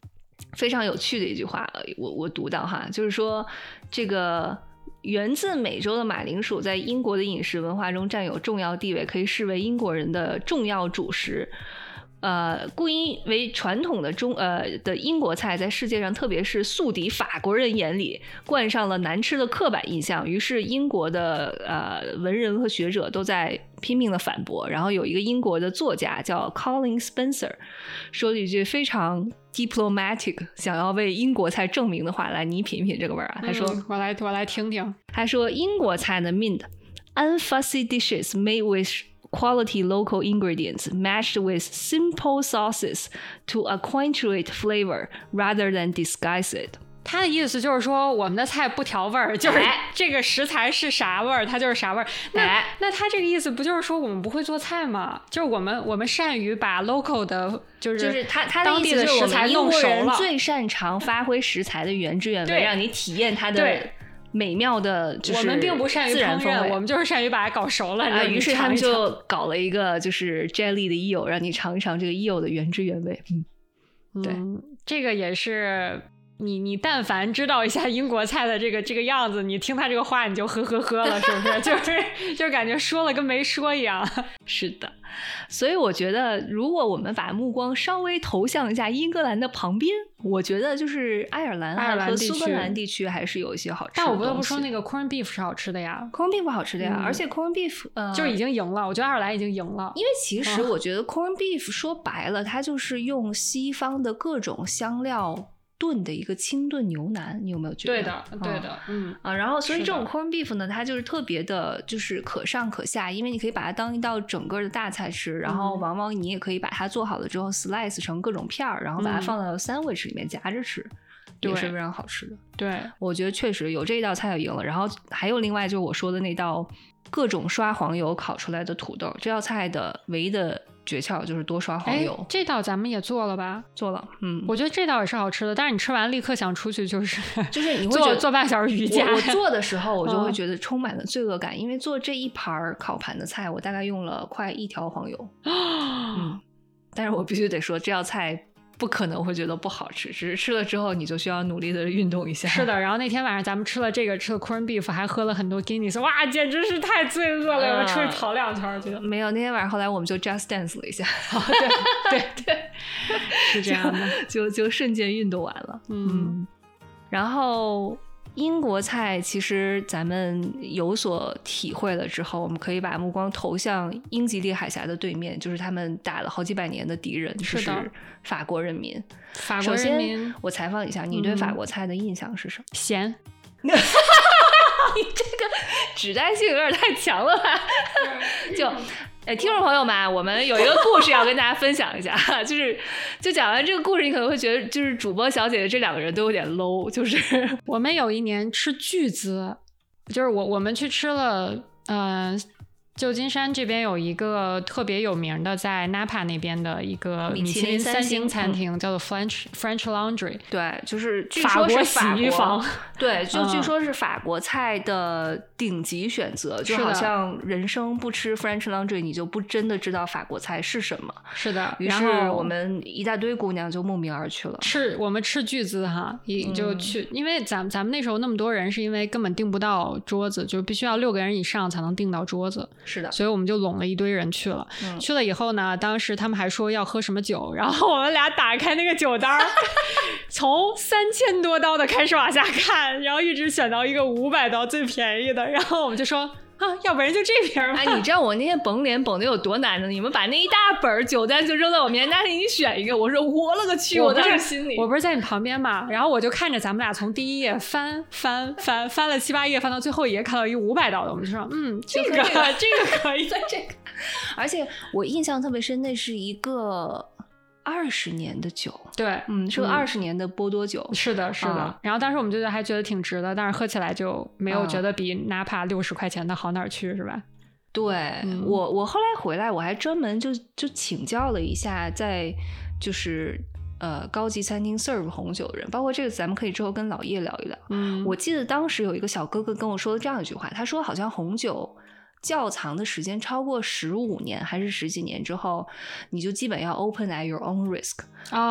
非常有趣的一句话，我我读到哈，就是说这个。源自美洲的马铃薯在英国的饮食文化中占有重要地位，可以视为英国人的重要主食。呃，故因为传统的中呃的英国菜，在世界上特别是宿敌法国人眼里冠上了难吃的刻板印象，于是英国的呃文人和学者都在拼命的反驳。然后有一个英国的作家叫 Colin Spencer，说了一句非常 diplomatic，想要为英国菜证明的话，来你品一品这个味儿啊。他说：“嗯、我来我来听听。”他说：“英国菜的 mint unfussy dishes made with quality local ingredients matched with simple sauces to accentuate flavor rather than disguise it。” 他的意思就是说，我们的菜不调味儿，就是哎这个食材是啥味儿，它就是啥味儿。那、哎那他这个意思不就是说我们不会做菜吗？就是我们我们善于把 local 的，就是就是他他当地意思就是我食材们英国弄熟了。人最擅长发挥食材的原汁原味，对让你体验它的美妙的，就是我们并不善于烹饪，我们就是善于把它搞熟了。啊，于是他们就搞了一个就是 jelly 的 eel，让你尝一尝这个 eel 的原汁原味。嗯，对嗯，这个也是你你但凡知道一下英国菜的这个这个样子，你听他这个话你就呵呵呵了，是不是？就是就感觉说了跟没说一样。是的，所以我觉得，如果我们把目光稍微投向一下英格兰的旁边，我觉得就是爱尔兰、爱尔兰苏格兰地区还是有一些好吃的但我不得不说，那个 corn beef 是好吃的呀，corn beef 好吃的呀，嗯而且 corn beef 呃，就是已经赢了。我觉得爱尔兰已经赢了。因为其实啊我觉得 corn beef 说白了，它就是用西方的各种香料炖的一个清炖牛腩，你有没有觉得？对的，对嗯的，嗯。啊，然后所以这种 corn beef 呢，它就是特别的，就是可上可下，因为你可以把它当一道整个的大菜吃，然后嗯往往你也可以把它做好了之后 slice 成各种片儿，然后把它嗯放到 sandwich 里面夹着吃，也是非常好吃的。对，我觉得确实有这一道菜就赢了。然后还有另外就是我说的那道各种刷黄油烤出来的土豆，这道菜的唯一的。诀窍就是多刷黄油。这道咱们也做了吧？做了，嗯，我觉得这道也是好吃的。但是你吃完立刻想出去，就是 就是你会做做半小时瑜伽。我做的时候，我就会觉得充满了罪恶感，因为做这一盘烤盘的菜，我大概用了快一条黄油。嗯，但是我必须得说，这道菜。不可能会觉得不好吃，只是吃了之后你就需要努力的运动一下。是的，然后那天晚上咱们吃了这个，吃了 corn beef，还喝了很多 Guinness，哇，简直是太罪恶了！我出去跑两圈，觉得没有。那天晚上后来我们就 just dance 了一下，对对对，是这样的，就就瞬间运动完了。嗯，然后。英国菜其实咱们有所体会了之后，我们可以把目光投向英吉利海峡的对面，就是他们打了好几百年的敌人，就是法国人民。法国人民，我采访一下，你对法国菜的印象是什么？咸。你这个指代性有点太强了吧？就。哎，听众朋友们，我们有一个故事要跟大家分享一下，就是就讲完这个故事，你可能会觉得就是主播小姐姐这两个人都有点 low，就是我们有一年吃巨资，就是我我们去吃了，嗯。旧金山这边有一个特别有名的，在 Napa 那边的一个米其林三星餐厅，叫做 French French Laundry。对，就是法国洗衣房。对，就 据说是法国菜的顶级选择，就好像人生不吃 French Laundry，你就不真的知道法国菜是什么。是的。于是我们一大堆姑娘就慕名而去了。是我们斥巨资哈，也就去，因为咱咱们那时候那么多人，是因为根本订不到桌子，就必须要六个人以上才能订到桌子。是的，所以我们就拢了一堆人去了。去了以后呢，当时他们还说要喝什么酒，然后我们俩打开那个酒单，从三千多刀的开始往下看，然后一直选到一个五百刀最便宜的，然后我们就说。啊，要不然就这瓶吧。哎，你知道我那天绷脸绷的有多难呢？你们把那一大本酒单就扔在我面前，那你选一个。我说我了个去，我当时心里，我不是在你旁边嘛，然后我就看着咱们俩从第一页翻翻翻翻了七八页，翻到最后一页看到一五百刀的，我们就说，嗯，这个这个可以，这个。而且我印象特别深，那是一个。二十年的酒，对，嗯，是个二十年的波多酒，是的，是的。然后当时我们就觉得还觉得挺值的，但是喝起来就没有觉得比哪怕六十块钱的好哪儿去，是吧？对我，我后来回来，我还专门就就请教了一下，在就是呃高级餐厅 serve 红酒的人，包括这个，咱们可以之后跟老叶聊一聊。嗯，我记得当时有一个小哥哥跟我说了这样一句话，他说好像红酒。窖藏的时间超过十五年还是十几年之后，你就基本要 open at your own risk，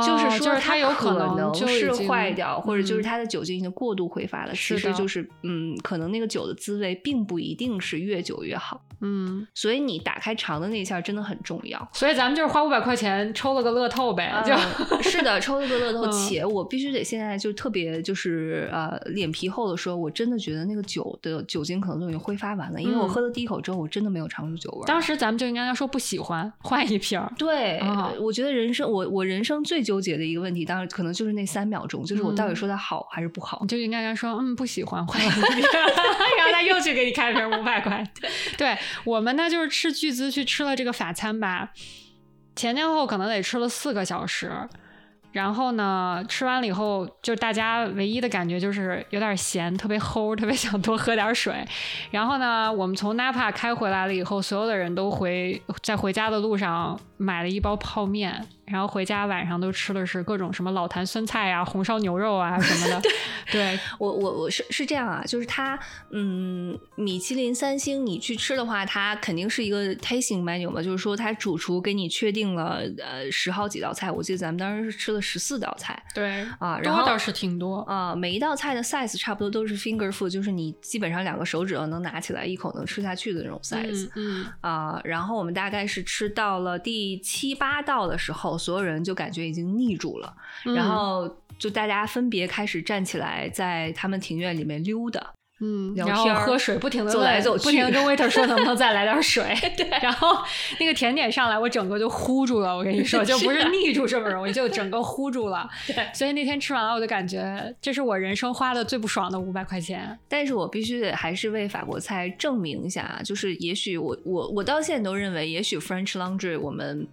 就是说它有可能是坏掉，或者就是它的酒精已经过度挥发了。其实就是嗯，可能那个酒的滋味并不一定是越久越好。嗯，所以你打开尝的那一下真的很重要。所以咱们就是花五百块钱抽了个乐透呗，就是的，抽了个乐透。且我必须得现在就特别就是呃脸皮厚的说，我真的觉得那个酒的酒精可能都已经挥发完了，因为我喝了第一口。之后我真的没有尝出酒味。当时咱们就应该说不喜欢，换一瓶。对，我觉得人生我我人生最纠结的一个问题，当然可能就是那三秒钟，就是我到底说它好还是不好。你就应该跟他说，嗯，不喜欢，换一 瓶。然后他又去给你开瓶五百块。对我们呢，就是斥巨资去吃了这个法餐吧，前前后可能得吃了四个小时。然后呢，吃完了以后，就大家唯一的感觉就是有点咸，特别齁，特别想多喝点水。然后呢，我们从 Napa 开回来了以后，所有的人都回在回家的路上买了一包泡面。然后回家晚上都吃的是各种什么老坛酸菜啊、红烧牛肉啊什么的。对，我我我是是这样啊，就是它，嗯，米其林三星你去吃的话，它肯定是一个 tasting menu 嘛，就是说它主厨给你确定了呃十好几道菜，我记得咱们当时是吃了十四道菜。对啊，然后倒是挺多啊，每一道菜的 size 差不多都是 finger food，就是你基本上两个手指头能拿起来一口能吃下去的那种 size。嗯啊，然后我们大概是吃到了第七八道的时候。所有人就感觉已经腻住了，然后就大家分别开始站起来，在他们庭院里面溜达，嗯，然后喝水，不停的走来走去，不停的跟 waiter 说能不能再来点水。对，然后那个甜点上来，我整个就呼住了。我跟你说，就不是腻住这么容易，就整个呼住了。对，所以那天吃完了，我就感觉这是我人生花的最不爽的五百块钱。但是我必须得还是为法国菜证明一下，就是也许我我我到现在都认为，也许 French Laundry 我们。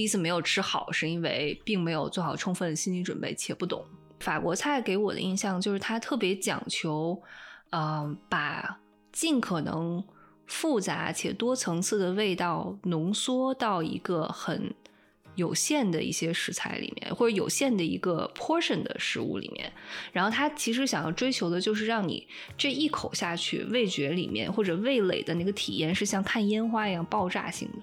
第一次没有吃好，是因为并没有做好充分的心理准备，且不懂。法国菜给我的印象就是它特别讲求，嗯，把尽可能复杂且多层次的味道浓缩到一个很。有限的一些食材里面，或者有限的一个 portion 的食物里面，然后他其实想要追求的就是让你这一口下去，味觉里面或者味蕾的那个体验是像看烟花一样爆炸性的，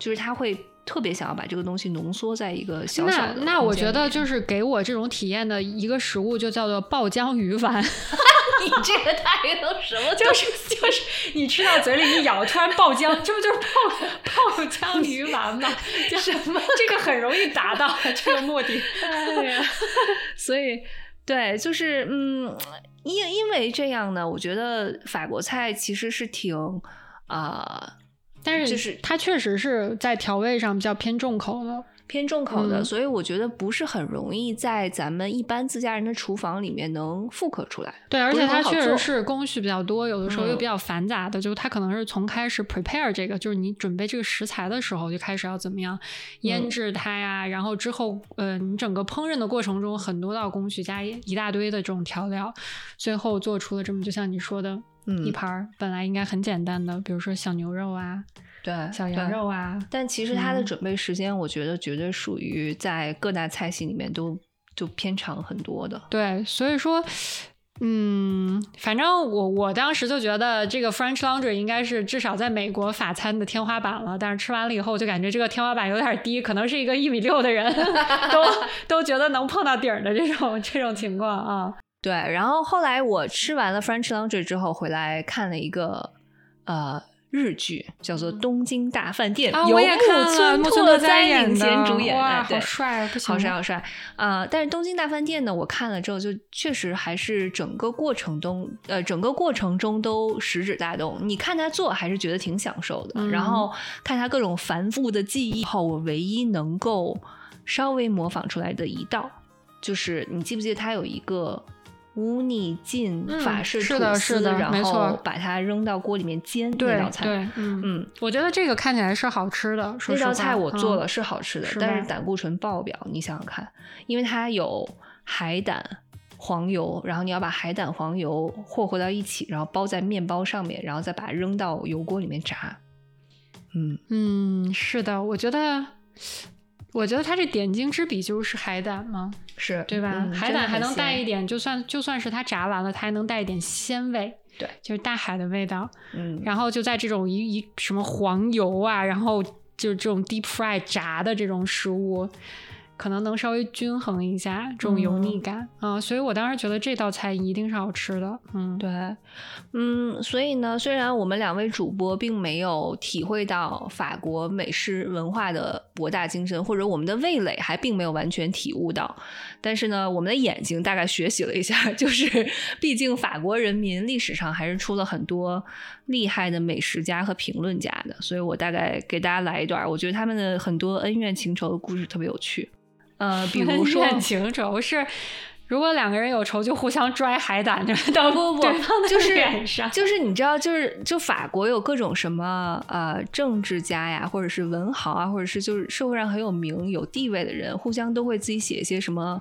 就是他会。特别想要把这个东西浓缩在一个小小的。那那我觉得就是给我这种体验的一个食物就叫做爆浆鱼丸。你这个太能什么？就是就是你吃到嘴里一咬，突然爆浆，这不就是爆爆浆鱼丸吗？什么？这个很容易达到这个目的。哎呀，所以对，就是嗯，因因为这样呢，我觉得法国菜其实是挺啊。但是就是它确实是在调味上比较偏重口的，偏重口的，所以我觉得不是很容易在咱们一般自家人的厨房里面能复刻出来。对，而且它确实是工序比较多，有的时候又比较繁杂的，就它可能是从开始 prepare 这个，就是你准备这个食材的时候就开始要怎么样腌制它呀，然后之后呃你整个烹饪的过程中很多道工序加一大堆的这种调料，最后做出了这么就像你说的。一盘本来应该很简单的，比如说小牛肉啊，对，小羊肉啊，但其实它的准备时间，我觉得绝对属于在各大菜系里面都就偏长很多的。对，所以说，嗯，反正我我当时就觉得这个 French Laundry 应该是至少在美国法餐的天花板了，但是吃完了以后就感觉这个天花板有点低，可能是一个一米六的人 都 都觉得能碰到顶的这种这种情况啊。对，然后后来我吃完了 French Laundry 之后，回来看了一个呃日剧，叫做《东京大饭店》，由木村拓哉领衔主演，哇，好帅，不好帅好帅啊！但是《东京大饭店》呢，我看了之后，就确实还是整个过程中，呃，整个过程中都食指大动。你看他做，还是觉得挺享受的。然后看他各种繁复的技艺后，我唯一能够稍微模仿出来的一道，就是你记不记得他有一个。无逆境法式吐司，然后把它扔到锅里面煎那道菜。对，嗯嗯，我觉得这个看起来是好吃的。那道菜我做了是好吃的，但是胆固醇爆表。你想想看，因为它有海胆、黄油，然后你要把海胆、黄油和和到一起，然后包在面包上面，然后再把它扔到油锅里面炸。嗯嗯，是的，我觉得。我觉得它这点睛之笔就是海胆嘛，是对吧？海胆还能带一点，就算就算是它炸完了，它还能带一点鲜味，对，就是大海的味道。嗯，然后就在这种一一什么黄油啊，然后就是这种 deep fry 炸的这种食物。可能能稍微均衡一下这种油腻感啊，所以我当时觉得这道菜一定是好吃的。嗯，对，嗯，所以呢，虽然我们两位主播并没有体会到法国美食文化的博大精深，或者我们的味蕾还并没有完全体悟到，但是呢，我们的眼睛大概学习了一下，就是毕竟法国人民历史上还是出了很多厉害的美食家和评论家的，所以我大概给大家来一段，我觉得他们的很多恩怨情仇的故事特别有趣。呃，比如说情仇是，如果两个人有仇，就互相拽海胆，就到不不不，就是就是你知道，就是就法国有各种什么呃政治家呀，或者是文豪啊，或者是就是社会上很有名有地位的人，互相都会自己写一些什么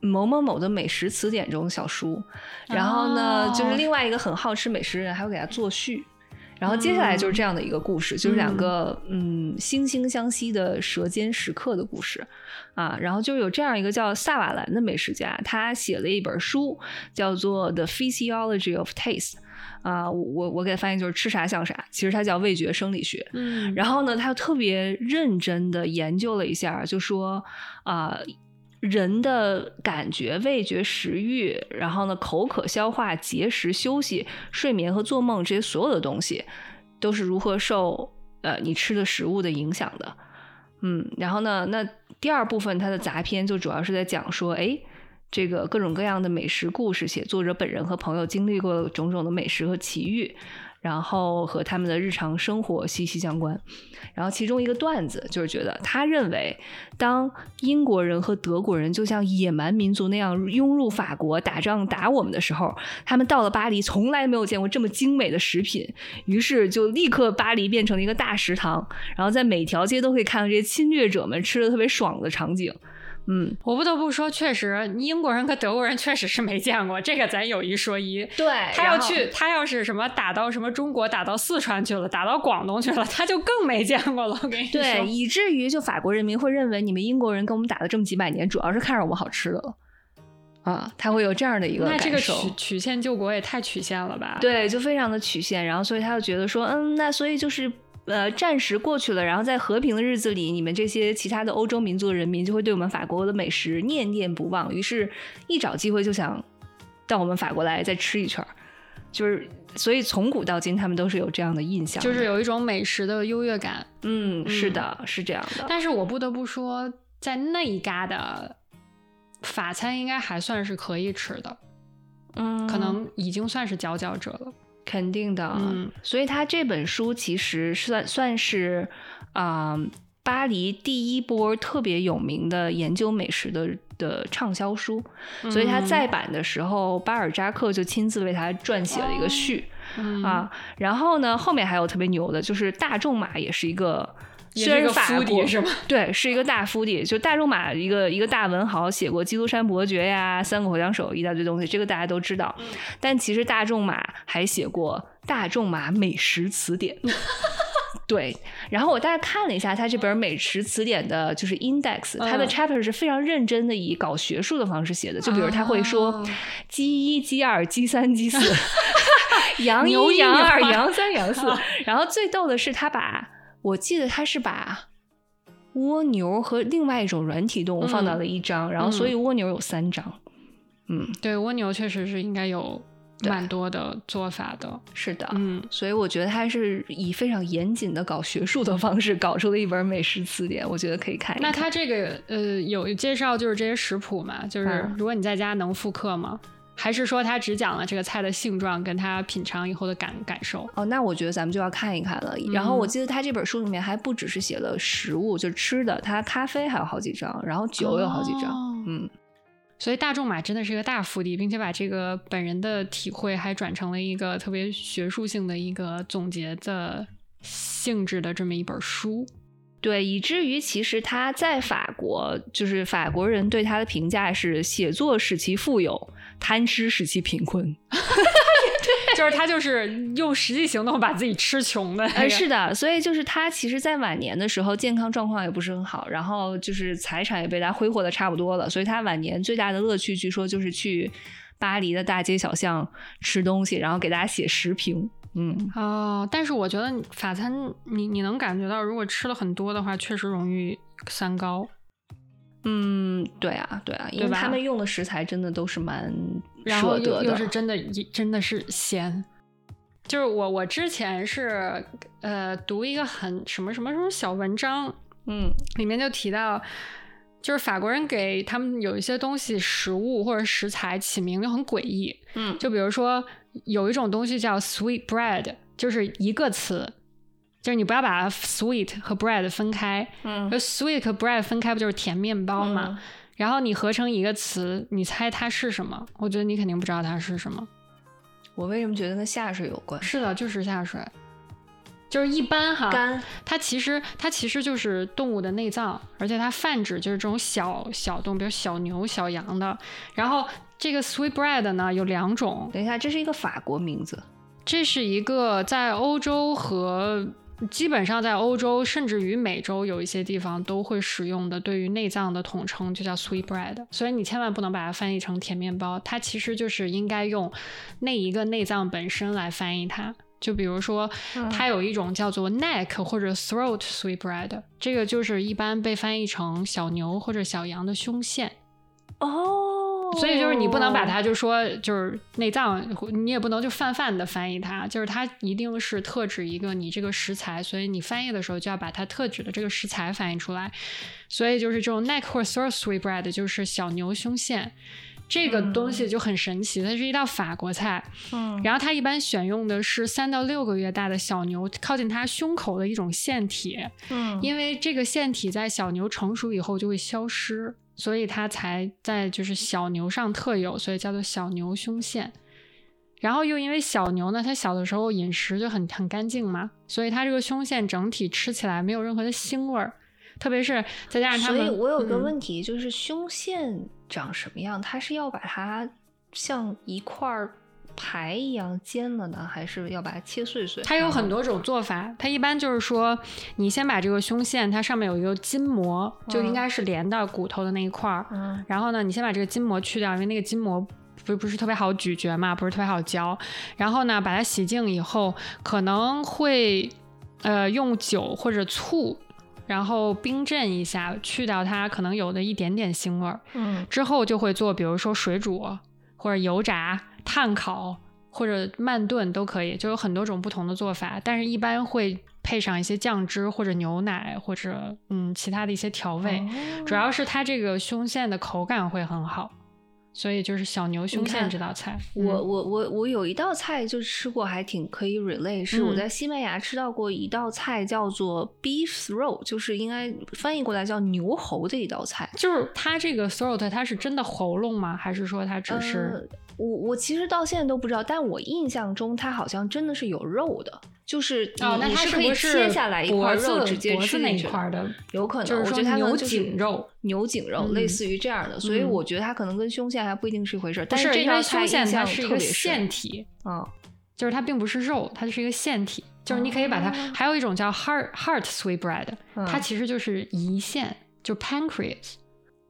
某某某的美食词典中的小书，然后呢，就是另外一个很好吃美食的人还会给他作序。然后接下来就是这样的一个故事，就是两个嗯惺惺相惜的舌尖时刻的故事，啊，然后就有这样一个叫萨瓦兰的美食家，他写了一本书，叫做《The Physiology of Taste》，啊，我我给他翻译就是吃啥像啥，其实它叫味觉生理学。嗯，然后呢，他特别认真的研究了一下，就说啊。人的感觉、味觉、食欲，然后呢，口渴、消化、节食、休息、睡眠和做梦这些所有的东西，都是如何受呃你吃的食物的影响的。嗯，然后呢，那第二部分它的杂篇就主要是在讲说，哎，这个各种各样的美食故事，写作者本人和朋友经历过种种的美食和奇遇。然后和他们的日常生活息息相关。然后其中一个段子就是觉得，他认为当英国人和德国人就像野蛮民族那样拥入法国打仗打我们的时候，他们到了巴黎从来没有见过这么精美的食品，于是就立刻巴黎变成了一个大食堂，然后在每条街都可以看到这些侵略者们吃的特别爽的场景。嗯，我不得不说，确实英国人和德国人确实是没见过，这个咱有一说一。对，他要去，他要是什么打到什么中国，打到四川去了，打到广东去了，他就更没见过了。我跟你说，对，以至于就法国人民会认为你们英国人跟我们打了这么几百年，主要是看上我们好吃的了。啊，他会有这样的一个那这个曲曲线救国也太曲线了吧？对，就非常的曲线。然后，所以他就觉得说，嗯，那所以就是呃，战时过去了。然后在和平的日子里，你们这些其他的欧洲民族的人民就会对我们法国的美食念念不忘。于是，一找机会就想到我们法国来再吃一圈儿。就是，所以从古到今，他们都是有这样的印象，就是有一种美食的优越感。嗯，是的，是这样的。但是我不得不说，在那一嘎的。法餐应该还算是可以吃的，嗯，可能已经算是佼佼者了，肯定的，嗯，所以他这本书其实算算是啊，巴黎第一波特别有名的研究美食的的畅销书，所以他再版的时候，巴尔扎克就亲自为他撰写了一个序。啊，然后呢，后面还有特别牛的，就是大仲马也是一个。虽然法国 是吗？对，是一个大夫的，就大仲马一个一个大文豪，写过《基督山伯爵》呀，《三个火枪手》一大堆东西，这个大家都知道。但其实大仲马还写过《大仲马美食词典》。对，然后我大概看了一下他这本美食词典的，就是 index，他的 chapter 是非常认真的，以搞学术的方式写的。就比如他会说鸡一、鸡二、鸡三、鸡四，羊一、羊二、羊三、羊四。然后最逗的是他把。我记得他是把蜗牛和另外一种软体动物放到了一张，然后所以蜗牛有三张。嗯，对，蜗牛确实是应该有蛮多的做法的。是的，嗯，所以我觉得他是以非常严谨的搞学术的方式搞出了一本美食词典，我觉得可以看一看。那他这个呃有介绍就是这些食谱嘛，就是如果你在家能复刻吗？还是说他只讲了这个菜的性状，跟他品尝以后的感感受？哦，那我觉得咱们就要看一看了。然后我记得他这本书里面还不只是写了食物，就吃的，他咖啡还有好几张，然后酒有好几张。嗯，所以大仲马真的是一个大腹地，并且把这个本人的体会还转成了一个特别学术性的一个总结的性质的这么一本书。对，以至于其实他在法国，就是法国人对他的评价是：写作使其富有，贪吃使其贫困。就是他就是用实际行动把自己吃穷的。哎，是的，所以就是他其实，在晚年的时候，健康状况也不是很好，然后就是财产也被他挥霍的差不多了，所以他晚年最大的乐趣，据说就是去巴黎的大街小巷吃东西，然后给大家写食评。嗯哦，但是我觉得法餐，你你能感觉到，如果吃了很多的话，确实容易三高。嗯，对啊，对啊，因为他们用的食材真的都是蛮舍得的，又是真的，真的是鲜。就是我我之前是呃读一个很什么什么什么小文章，嗯，里面就提到，就是法国人给他们有一些东西食物或者食材起名就很诡异，嗯，就比如说。有一种东西叫 sweet bread，就是一个词，就是你不要把 sweet 和 bread 分开。嗯，sweet 和 bread 分开不就是甜面包吗？然后你合成一个词，你猜它是什么？我觉得你肯定不知道它是什么。我为什么觉得跟下水有关？是的，就是下水。就是一般哈，它其实它其实就是动物的内脏，而且它泛指就是这种小小动物，比如小牛、小羊的。然后这个 sweet bread 呢有两种。等一下，这是一个法国名字，这是一个在欧洲和基本上在欧洲甚至于美洲有一些地方都会使用的对于内脏的统称，就叫 sweet bread。所以你千万不能把它翻译成甜面包，它其实就是应该用那一个内脏本身来翻译它。就比如说，它有一种叫做 neck 或者 throat sweet bread，这个就是一般被翻译成小牛或者小羊的胸腺。哦，所以就是你不能把它就说就是内脏，你也不能就泛泛的翻译它，就是它一定是特指一个你这个食材，所以你翻译的时候就要把它特指的这个食材翻译出来。所以就是这种 neck 或 throat sweet bread 就是小牛胸腺。这个东西就很神奇，它是一道法国菜，嗯，然后它一般选用的是三到六个月大的小牛，靠近它胸口的一种腺体，嗯，因为这个腺体在小牛成熟以后就会消失，所以它才在就是小牛上特有，所以叫做小牛胸腺。然后又因为小牛呢，它小的时候饮食就很很干净嘛，所以它这个胸腺整体吃起来没有任何的腥味儿。特别是再加上它们。所以我有个嗯问题，就是胸腺长什么样？它是要把它像一块儿排一样煎了呢，还是要把它切碎碎？它有很多种做法，它一般就是说，你先把这个胸腺，它上面有一个筋膜，就应该是连到骨头的那一块儿。嗯然后呢，你先把这个筋膜去掉，因为那个筋膜不不是特别好咀嚼嘛，不是特别好嚼。然后呢，把它洗净以后，可能会呃用酒或者醋，然后冰镇一下，去掉它可能有的一点点腥味儿。嗯之后就会做，比如说水煮或者油炸、炭烤或者慢炖都可以，就有很多种不同的做法。但是一般会配上一些酱汁或者牛奶或者嗯其他的一些调味，哦主要是它这个胸腺的口感会很好。所以就是小牛胸腺这道菜，我嗯我我我有一道菜就吃过，还挺可以 relate，是我嗯在西班牙吃到过一道菜叫做 beef throat，就是应该翻译过来叫牛喉的一道菜。就是它这个 throat 它是真的喉咙吗？还是说它只是？呃我我其实到现在都不知道，但我印象中它好像真的是有肉的，就是你、哦，那它是可以切下来一块肉直接脖子那一块儿的？有可能，就是说我觉得它牛颈肉，牛颈肉、嗯类似于这样的，所以嗯我觉得它可能跟胸腺还不一定是一回事但这因为胸腺它是一个腺体，嗯，就是它并不是肉，它是一个腺体，就是你可以把它。哦还有一种叫 heart heart sweetbread，、嗯它其实就是胰腺，就 pancreas。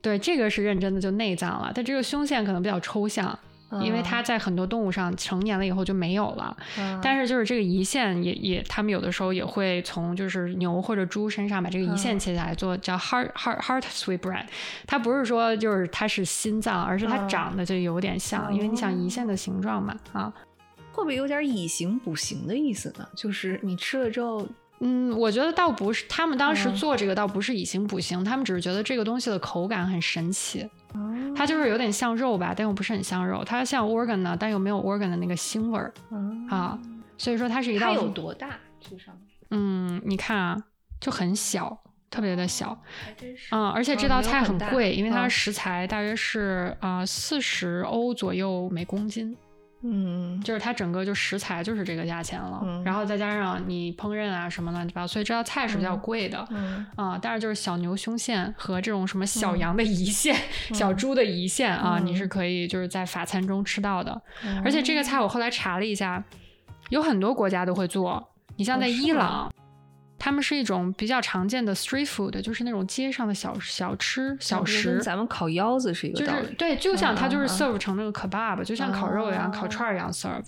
对，这个是认真的就内脏了，但这个胸腺可能比较抽象，因为它在很多动物上成年了以后就没有了。嗯，但是就是这个胰腺也也，他们有的时候也会从就是牛或者猪身上把这个胰腺嗯切下来做叫 heart heart heart sweetbread。它不是说就是它是心脏，而是它嗯长得就有点像，因为你想胰腺的形状嘛啊。会不会有点以形补形的意思呢？就是你吃了之后，嗯，我觉得倒不是，他们当时嗯做这个倒不是以形补形，他们只是觉得这个东西的口感很神奇，它就是有点像肉吧，但又不是很像肉，它像 organ 呢，但又没有 organ 的那个腥味儿嗯啊，所以说它是一道它有多大？这上面嗯，你看啊，就很小，特别的小，还真是。嗯，而且这道菜很贵，因为它的嗯。食材大约是啊四十欧左右每公斤，嗯就是它整个就食材就是这个价钱了，嗯然后再加上你烹饪啊什么乱七八糟，所以这道菜是比较嗯贵的。嗯啊、但是就是小牛胸腺和这种什么小嗯羊的胰腺、小嗯猪的胰腺啊，你是嗯可以就是在法餐中吃到的。嗯而且这个菜我后来查了一下，有很多国家都会做。你像在伊朗，他们是一种比较常见的 street food，就是那种街上的小小吃、小食跟。咱们烤腰子是一个道理。是对，就像它就是 serve 成那个 kebab，、就像烤肉一样、烤哦串儿一样 serve。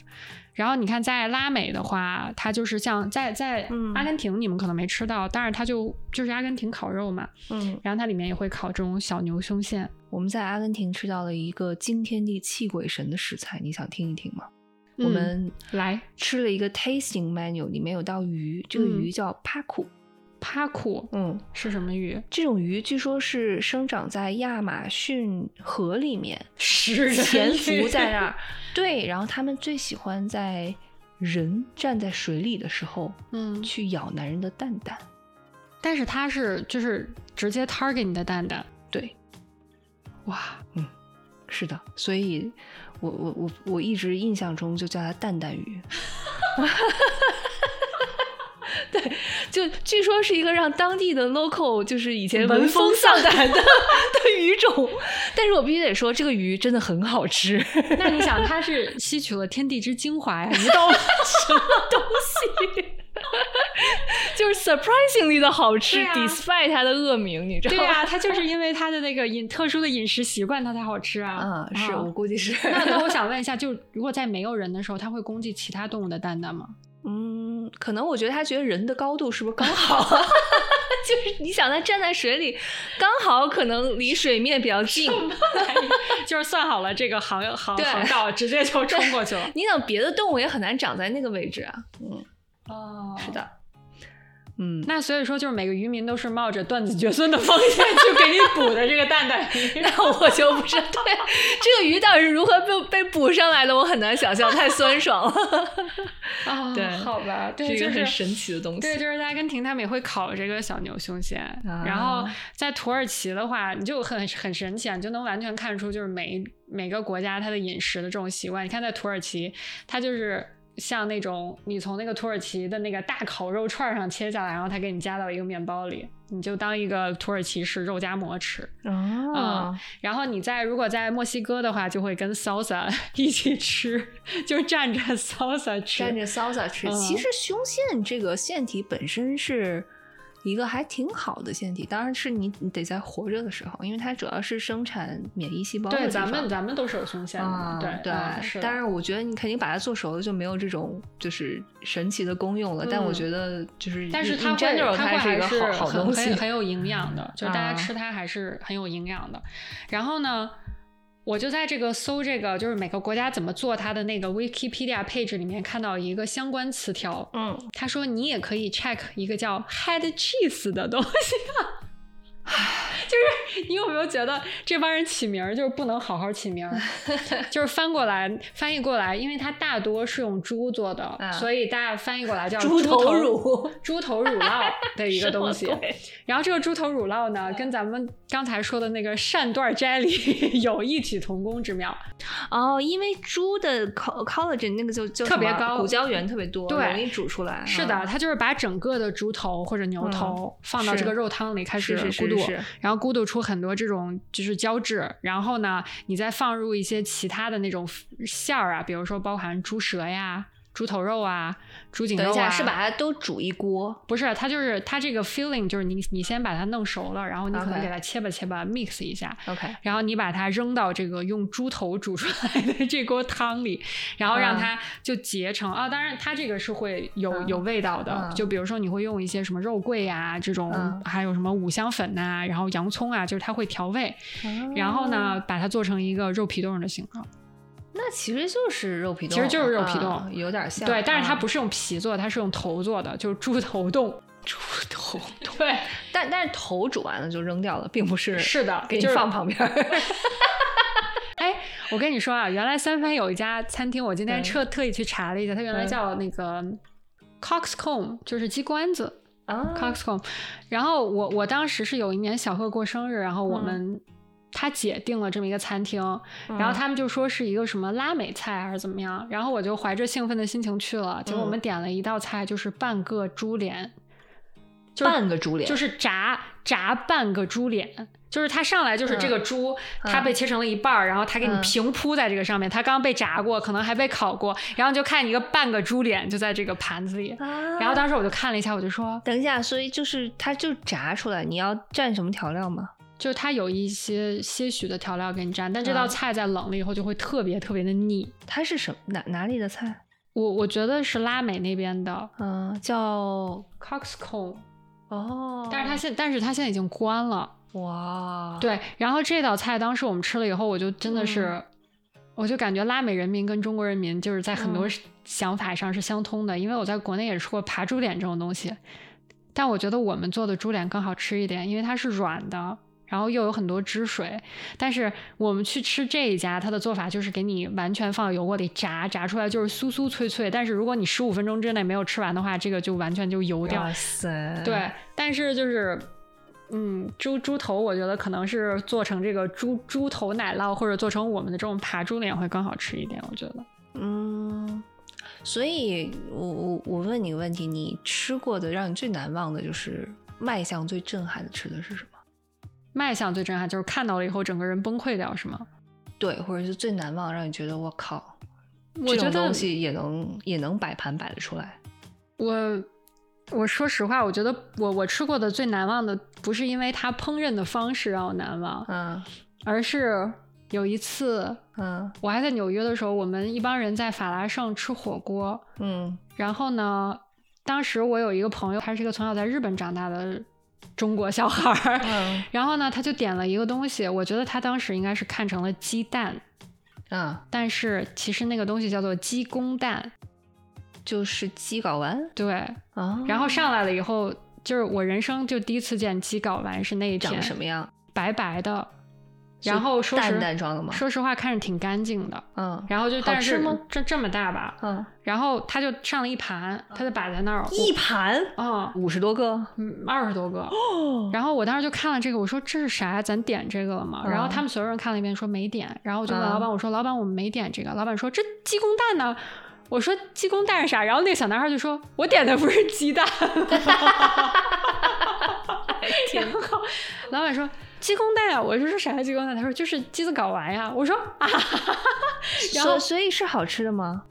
然后你看，在拉美的话，它就是像在在嗯阿根廷，你们可能没吃到，但是它就就是阿根廷烤肉嘛，嗯，然后它里面也会烤这种小牛胸腺。我们在阿根廷吃到了一个惊天地泣鬼神的食材，你想听一听吗？我嗯们来吃了一个 tasting menu，里面有道鱼，这个嗯鱼叫帕库。帕库嗯，是什么鱼？这种鱼据说是生长在亚马逊河里面，是潜伏在那儿。对，然后他们最喜欢在人站在水里的时候嗯，去咬男人的蛋蛋。但是它是就是直接 target 你的蛋蛋。对，哇，嗯是的，所以我我我我一直印象中就叫它蛋蛋鱼。对，就据说是一个让当地的 local 就是以前闻风丧胆的 的鱼种，但是我必须得说，这个鱼真的很好吃。那你想，它是吸取了天地之精华呀，你懂？什么东西？就是 surprisingly 的好吃、啊 d e s p i t e 它的恶名，你知道吗？对呀、它就是因为它的那个饮特殊的饮食习惯，它才好吃啊。嗯，是我估计是。那那我想问一下，就如果在没有人的时候，它会攻击其他动物的蛋蛋吗？嗯，可能我觉得他觉得人的高度是不是刚好？就是你想它站在水里，刚好可能离水面比较近。就是算好了这个航航航道，直接就冲过去了。你想别的动物也很难长在那个位置啊。嗯，哦是。的。嗯，那所以说，就是每个渔民都是冒着断子绝孙的风险去给你补的这个蛋蛋鱼。那我就不知道，对这个鱼到底是如何被被捕上来的，我很难想象，太酸爽了。哦 对好吧，对，就是个很神奇的东西。对，就是在阿根廷，他们也会烤这个小牛胸腺。啊然后在土耳其的话，你就很很神奇啊，你就能完全看出就是每每个国家它的饮食的这种习惯。你看，在土耳其，它就是像那种你从那个土耳其的那个大烤肉串儿上切下来，然后他给你加到一个面包里，你就当一个土耳其式肉夹馍吃。哦，然后你在如果在墨西哥的话，就会跟 salsa 一起吃，就蘸着 salsa 吃。蘸着 salsa 吃。其实胸腺这个腺体本身是。一个还挺好的腺体，当然是你你得在活着的时候，因为它主要是生产免疫细胞。对，咱们咱们都是有胸腺的，对对。但是，我觉得你肯定把它做熟了，就没有这种就是神奇的功用了。但我觉得就是，但是它会它会还是很很很有营养的，就是大家 吃它还是很有营养的。然后呢？我就在这个搜这个，就是每个国家怎么做它的那个 Wikipedia page 里面看到一个相关词条，嗯，他说你也可以 check 一个叫 head cheese 的东西。就是你有没有觉得这帮人起名儿就是不能好好起名儿？就是翻过来翻译过来，因为它大多是用猪做的，所以大家翻译过来叫猪头乳、猪头乳酪的一个东西。然后这个猪头乳酪呢，跟咱们刚才说的那个扇段 jelly 有异曲同工之妙。哦，因为猪的 collagen 那个就就特别高，骨胶原特别多，对，容易煮出来。是的，它就是把整个的猪头或者牛头放到这个肉汤里开始咕嘟，然后咕嘟出很多这种就是胶质，然后呢，你再放入一些其他的那种馅儿啊，比如说包含猪舌呀。猪头肉啊，猪颈肉啊，是把它都煮一锅？不是，它就是它这个 filling，就是你你先把它弄熟了，然后你可能给它切吧切吧 mix 一下，OK，然后你把它扔到这个用猪头煮出来的这锅汤里，然后让它就结成啊，当然它这个是会有有味道的，就比如说你会用一些什么肉桂呀这种，还有什么五香粉呐，然后洋葱啊，就是它会调味，然后呢把它做成一个肉皮冻的形状。那其实就是肉皮冻，其实就是肉皮冻，有点像。对，但是它不是用皮做，它是用头做的，就是猪头冻。猪头冻。对，但但是头煮完了就扔掉了，并不是。是的，给你放旁边。哎，我跟你说啊，原来三藩有一家餐厅，我今天特特意去查了一下，它原来叫那个 Coxcomb，就是鸡冠子啊，Coxcomb。然后我我当时是有一年小贺过生日，然后我们。他姐订了这么一个餐厅，然后他们就说是一个什么拉美菜还是怎么样，然后我就怀着兴奋的心情去了，结果我们点了一道菜，就是半个猪脸，半个猪脸，就是炸炸半个猪脸，就是他上来就是这个猪，它被切成了一半儿，然后他给你平铺在这个上面，它刚被炸过，可能还被烤过，然后就看一个半个猪脸就在这个盘子里，然后当时我就看了一下，我就说，等一下，所以就是它就炸出来，你要蘸什么调料吗？就是它有一些些许的调料给你蘸，但这道菜在冷了以后就会特别特别的腻。它是什哪哪里的菜？我我觉得是拉美那边的，嗯，叫 Coxcomb。哦，但是它现但是它现在已经关了。哇，对。然后这道菜当时我们吃了以后，我就真的是，我就感觉拉美人民跟中国人民就是在很多想法上是相通的，因为我在国内也吃过扒猪脸这种东西，但我觉得我们做的猪脸更好吃一点，因为它是软的。然后又有很多汁水，但是我们去吃这一家，它的做法就是给你完全放油锅里炸，炸出来就是酥酥脆脆。但是如果你十五分钟之内没有吃完的话，这个就完全就油掉。哇塞！对，但是就是，嗯，猪猪头，我觉得可能是做成这个猪猪头奶酪，或者做成我们的这种扒猪脸会更好吃一点。我觉得，嗯，所以我我我问你个问题，你吃过的让你最难忘的就是卖相最震撼的吃的是什么？卖相最震撼，就是看到了以后整个人崩溃掉，是吗？对，或者是最难忘，让你觉得我靠，这种东西也能也能摆盘摆得出来。我我说实话，我觉得我我吃过的最难忘的，不是因为它烹饪的方式让我难忘，嗯，而是有一次，嗯，我还在纽约的时候，我们一帮人在法拉盛吃火锅，嗯，然后呢，当时我有一个朋友，他是一个从小在日本长大的。中国小孩儿，然后呢，他就点了一个东西，我觉得他当时应该是看成了鸡蛋，嗯，但是其实那个东西叫做鸡公蛋，就是鸡睾丸，对，啊，然后上来了以后，就是我人生就第一次见鸡睾丸是那一长什么样，白白的。然后说淡淡装的吗？说实话，看着挺干净的。嗯，然后就但是吗？这这么大吧？嗯，然后他就上了一盘，他就摆在那儿。一盘啊，五十多个，嗯，二十多个。哦。然后我当时就看了这个，我说这是啥呀？咱点这个了吗？然后他们所有人看了一遍，说没点。然后我就问老板，我说老板，我们没点这个。老板说这鸡公蛋呢？我说鸡公蛋是啥？然后那个小男孩就说，我点的不是鸡蛋。挺好老板说鸡公蛋啊，我说是啥鸡公蛋？他说就是鸡子睾丸呀。我说啊，然后所以是好吃的吗？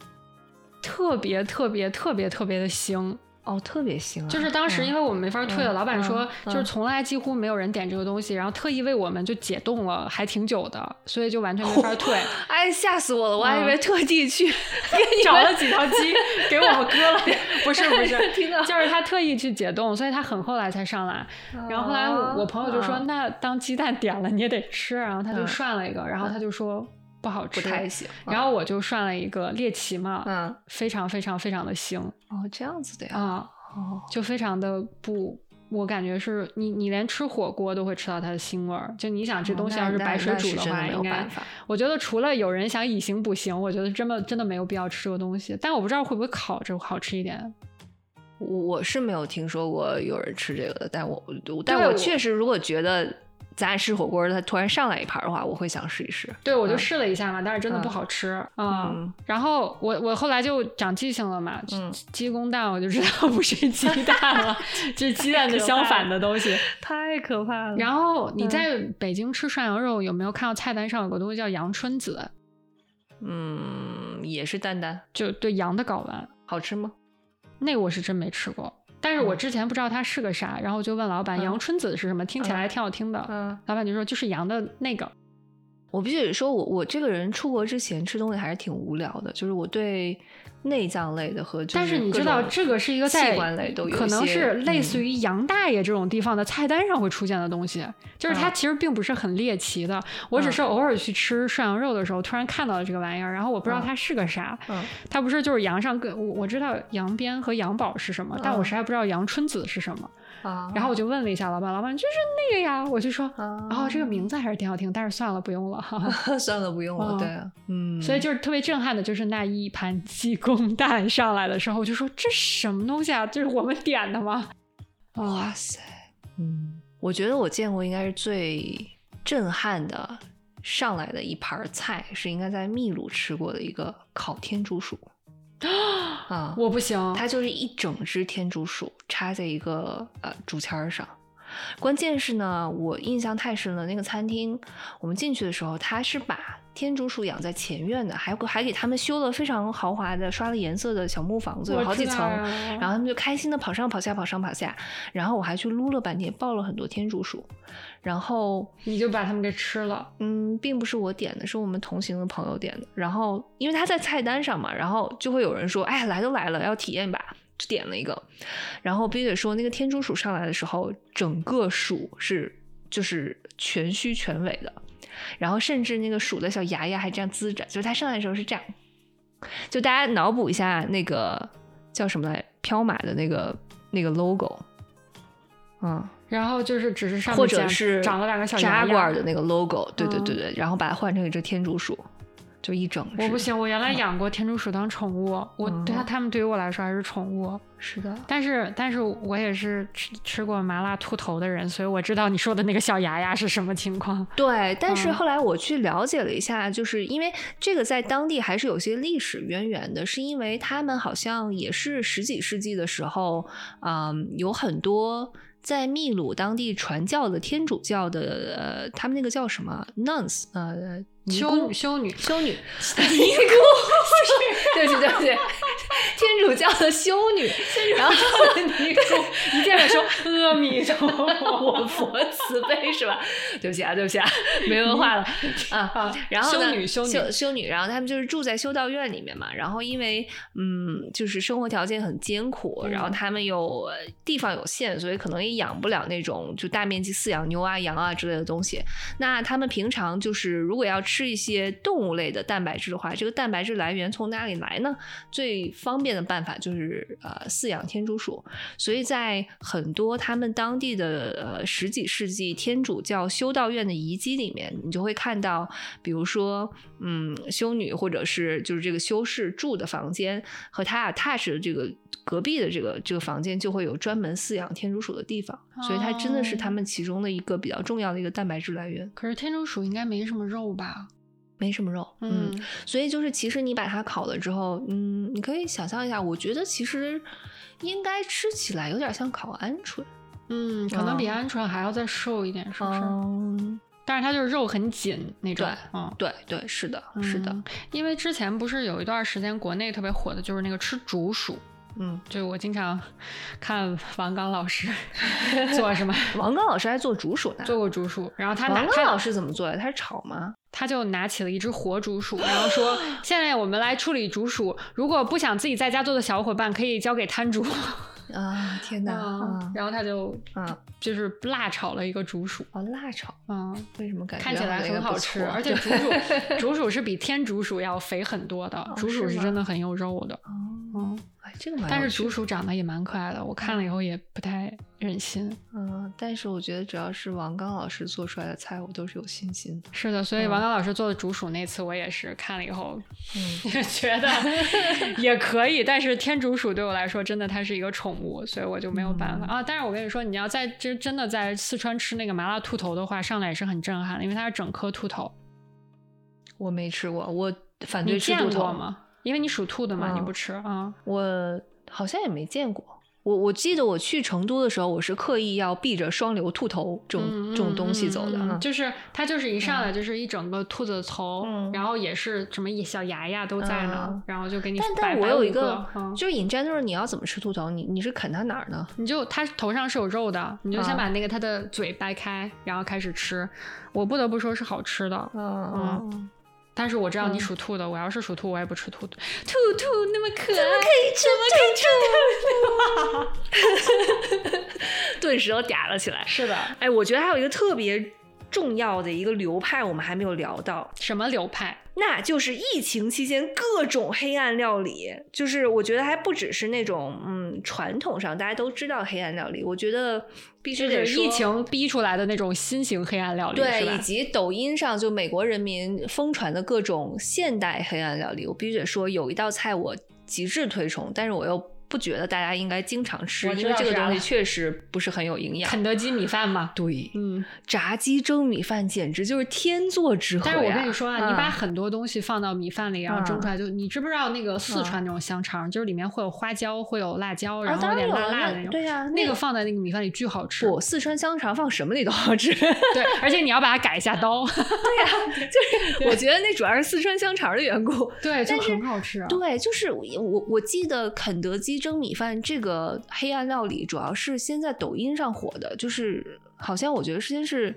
特别特别特别特别的腥。哦，特别腥啊！就是当时因为我们没法退了，老板说就是从来几乎没有人点这个东西，然后特意为我们就解冻了，还挺久的，所以就完全没法退。哎，吓死我了！我还以为特地去 找了几条鸡给我们割了，不是不是，就是他特意去解冻，所以他很后来才上来。然后后来我朋友就说：“那当鸡蛋点了你也得吃。”然后他就涮了一个，然后他就说。不好吃，不太行。然后我就涮了一个猎奇嘛，嗯，非常非常非常的腥。哦，这样子的呀。啊，哦，就非常的不，我感觉是你你连吃火锅都会吃到它的腥味儿。就你想这东西要是白水煮的话，应该，我觉得除了有人想以形补形，我觉得真的真的没有必要吃这个东西。但我不知道会不会烤着好吃一点。我我是没有听说过有人吃这个的，但我但我确实如果觉得。咱俩吃火锅，他突然上来一盘的话，我会想试一试。对，我就试了一下嘛，但是真的不好吃嗯然后我我后来就长记性了嘛，鸡公蛋我就知道不是鸡蛋了，这是鸡蛋的相反的东西，太可怕了。然后你在北京吃涮羊肉，有没有看到菜单上有个东西叫阳春子？嗯，也是蛋蛋，就对羊的睾丸，好吃吗？那个我是真没吃过。但是我之前不知道它是个啥，然后就问老板“阳春子”是什么，听起来挺好听的。嗯，老板就说就是羊的那个。我必须得说，我我这个人出国之前吃东西还是挺无聊的，就是我对。内脏类的和，但是你知道这个是一个在都有可能是类似于杨大爷这种地方的菜单上会出现的东西，就是它其实并不是很猎奇的。我只是偶尔去吃涮羊肉的时候，突然看到了这个玩意儿，然后我不知道它是个啥。它不是就是羊上跟我我知道羊鞭和羊宝是什么，但我实在不知道羊春子是什么。然后我就问了一下老板，老板就是那个呀，我就说，哦，这个名字还是挺好听，但是算了，不用了，算了，不用了，对，嗯，所以就是特别震撼的，就是那一盘鸡公蛋上来的时候，我就说这什么东西啊？这是我们点的吗？哇塞，嗯，我觉得我见过应该是最震撼的上来的一盘菜，是应该在秘鲁吃过的一个烤天竺鼠。啊，我不行，它就是一整只天竺鼠插在一个呃竹签上。关键是呢，我印象太深了，那个餐厅我们进去的时候，他是把天竺鼠养在前院的，还还给他们修了非常豪华的、刷了颜色的小木房子，有好几层。然后他们就开心的跑上跑下、跑上跑下。然后我还去撸了半天，抱了很多天竺鼠。然后你就把他们给吃了？嗯，并不是我点的，是我们同行的朋友点的。然后因为他在菜单上嘛，然后就会有人说：“哎，来都来了，要体验一把。”就点了一个。然后必须得说，那个天竺鼠上来的时候，整个鼠是就是全须全尾的，然后甚至那个鼠的小牙牙还这样呲着，就是它上来的时候是这样。就大家脑补一下那个叫什么来，飘马的那个那个 logo，嗯。然后就是只是上或者是长了两个小牙罐的那个 logo，对对对对，然后把它换成一只天竺鼠，就一整只。我不行，我原来养过天竺鼠当宠物，我对它它们对于我来说还是宠物。是的，但是但是我也是吃吃过麻辣兔头的人，所以我知道你说的那个小牙牙是什么情况。对，但是后来我去了解了一下，就是因为这个在当地还是有些历史渊源的，是因为他们好像也是十几世纪的时候，嗯，有很多。在秘鲁当地传教的天主教的呃，他们那个叫什么 nuns 呃。修修女，修女 尼姑，对不起，对不起，天主教的修女，然后尼姑一见面说阿弥陀佛，我佛慈悲是吧？对不起啊，对不起啊，没文化了啊。然后修女，修女，修女，然后他们就是住在修道院里面嘛。然后因为嗯，就是生活条件很艰苦，然后他们又地方有限，所以可能也养不了那种就大面积饲养牛啊、羊啊之类的东西。那他们平常就是如果要吃。吃一些动物类的蛋白质的话，这个蛋白质来源从哪里来呢？最方便的办法就是呃饲养天竺鼠。所以在很多他们当地的呃十几世纪天主教修道院的遗迹里面，你就会看到，比如说嗯修女或者是就是这个修士住的房间和他 attach 的这个隔壁的这个这个房间就会有专门饲养天竺鼠的地方，所以它真的是它们其中的一个比较重要的一个蛋白质来源。可是天竺鼠应该没什么肉吧？没什么肉，嗯，所以就是其实你把它烤了之后，嗯，你可以想象一下，我觉得其实应该吃起来有点像烤鹌鹑，嗯，可能比鹌鹑还要再瘦一点，是不是？嗯，但是它就是肉很紧那种对，嗯，对对，是的，是的，嗯因为之前不是有一段时间国内特别火的就是那个吃竹鼠，嗯。就我经常看王刚老师 做什么王刚老师还做竹鼠呢。做过竹鼠，然后他拿王刚老师怎么做的？他是炒吗？他就拿起了一只活竹鼠，然后说：“ 现在我们来处理竹鼠，如果不想自己在家做的小伙伴可以交给摊主。啊，天哪！然后他就啊，就是辣炒了一个竹鼠，哦，辣炒，嗯，为什么感觉看起来很好吃，而且竹鼠竹鼠是比天竺鼠要肥很多的，竹鼠是真的很有肉的，哦，这个蛮有趣的。但是竹鼠长得也蛮可爱的，我看了以后也不太忍心。嗯，但是我觉得只要是王刚老师做出来的菜，我都是有信心的。是的，所以嗯王刚老师做的竹鼠那次我也是看了以后嗯，觉得 也可以，但是天竺鼠对我来说真的它是一个宠物，所以我就没有办法、嗯啊。但是我跟你说，你要在真真的在四川吃那个麻辣兔头的话，上来也是很震撼的，因为它是整颗兔头。我没吃过，我反对吃兔头？过吗？因为你属兔的嘛，嗯你不吃啊？我好像也没见过。我我记得我去成都的时候，我是刻意要避着双流兔头这种、嗯这种东西走的。就是它就是一上来就是一整个兔子头，嗯然后也是什么一小牙牙都在呢，嗯然后就给你但摆摆但我有一个，嗯就是 in general，你要怎么吃兔头？你你是啃它哪儿呢？你就它头上是有肉的，你就先啊把那个它的嘴掰开，然后开始吃。我不得不说是好吃的，嗯嗯，但是我知道你嗯属兔的，我要是属兔，我也不吃兔兔。兔兔那么可爱，怎么可以吃兔兔？顿时都嗲了起来。是的，哎，我觉得还有一个特别重要的一个流派，我们还没有聊到，什么流派？那就是疫情期间各种黑暗料理。就是我觉得还不只是那种嗯传统上大家都知道黑暗料理，我觉得必须就是得说疫情逼出来的那种新型黑暗料理，对，以？及抖音上就美国人民疯传的各种现代黑暗料理，我必须得说有一道菜我极致推崇，但是我又不觉得大家应该经常吃，因为这个东西确实不是很有营养。肯德基米饭嘛，对，嗯。炸鸡蒸米饭简直就是天作之合呀！但是我跟你说啊，你把嗯很多东西放到米饭里，然后蒸出来，就你知不知道那个四川那种香肠，就是里面会有花椒，会有辣椒，然啊，后有点辣辣的那种。那对呀、那个放在那个米饭里巨好吃，不，四川香肠放什么里都好吃。对，而且你要把它改一下刀，对呀，就是我觉得那主要是四川香肠的缘故。对，就很好吃。对，就是我我我记得肯德基蒸米饭这个黑暗料理，主要是先在抖音上火的，就是好像我觉得先是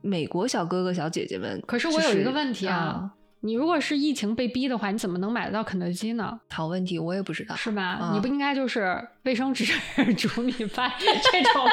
美国小哥哥小姐姐们。可是我有一个问题啊啊，你如果是疫情被逼的话，你怎么能买得到肯德基呢？好问题，我也不知道。是吧？啊你不应该就是卫生纸 煮米饭这种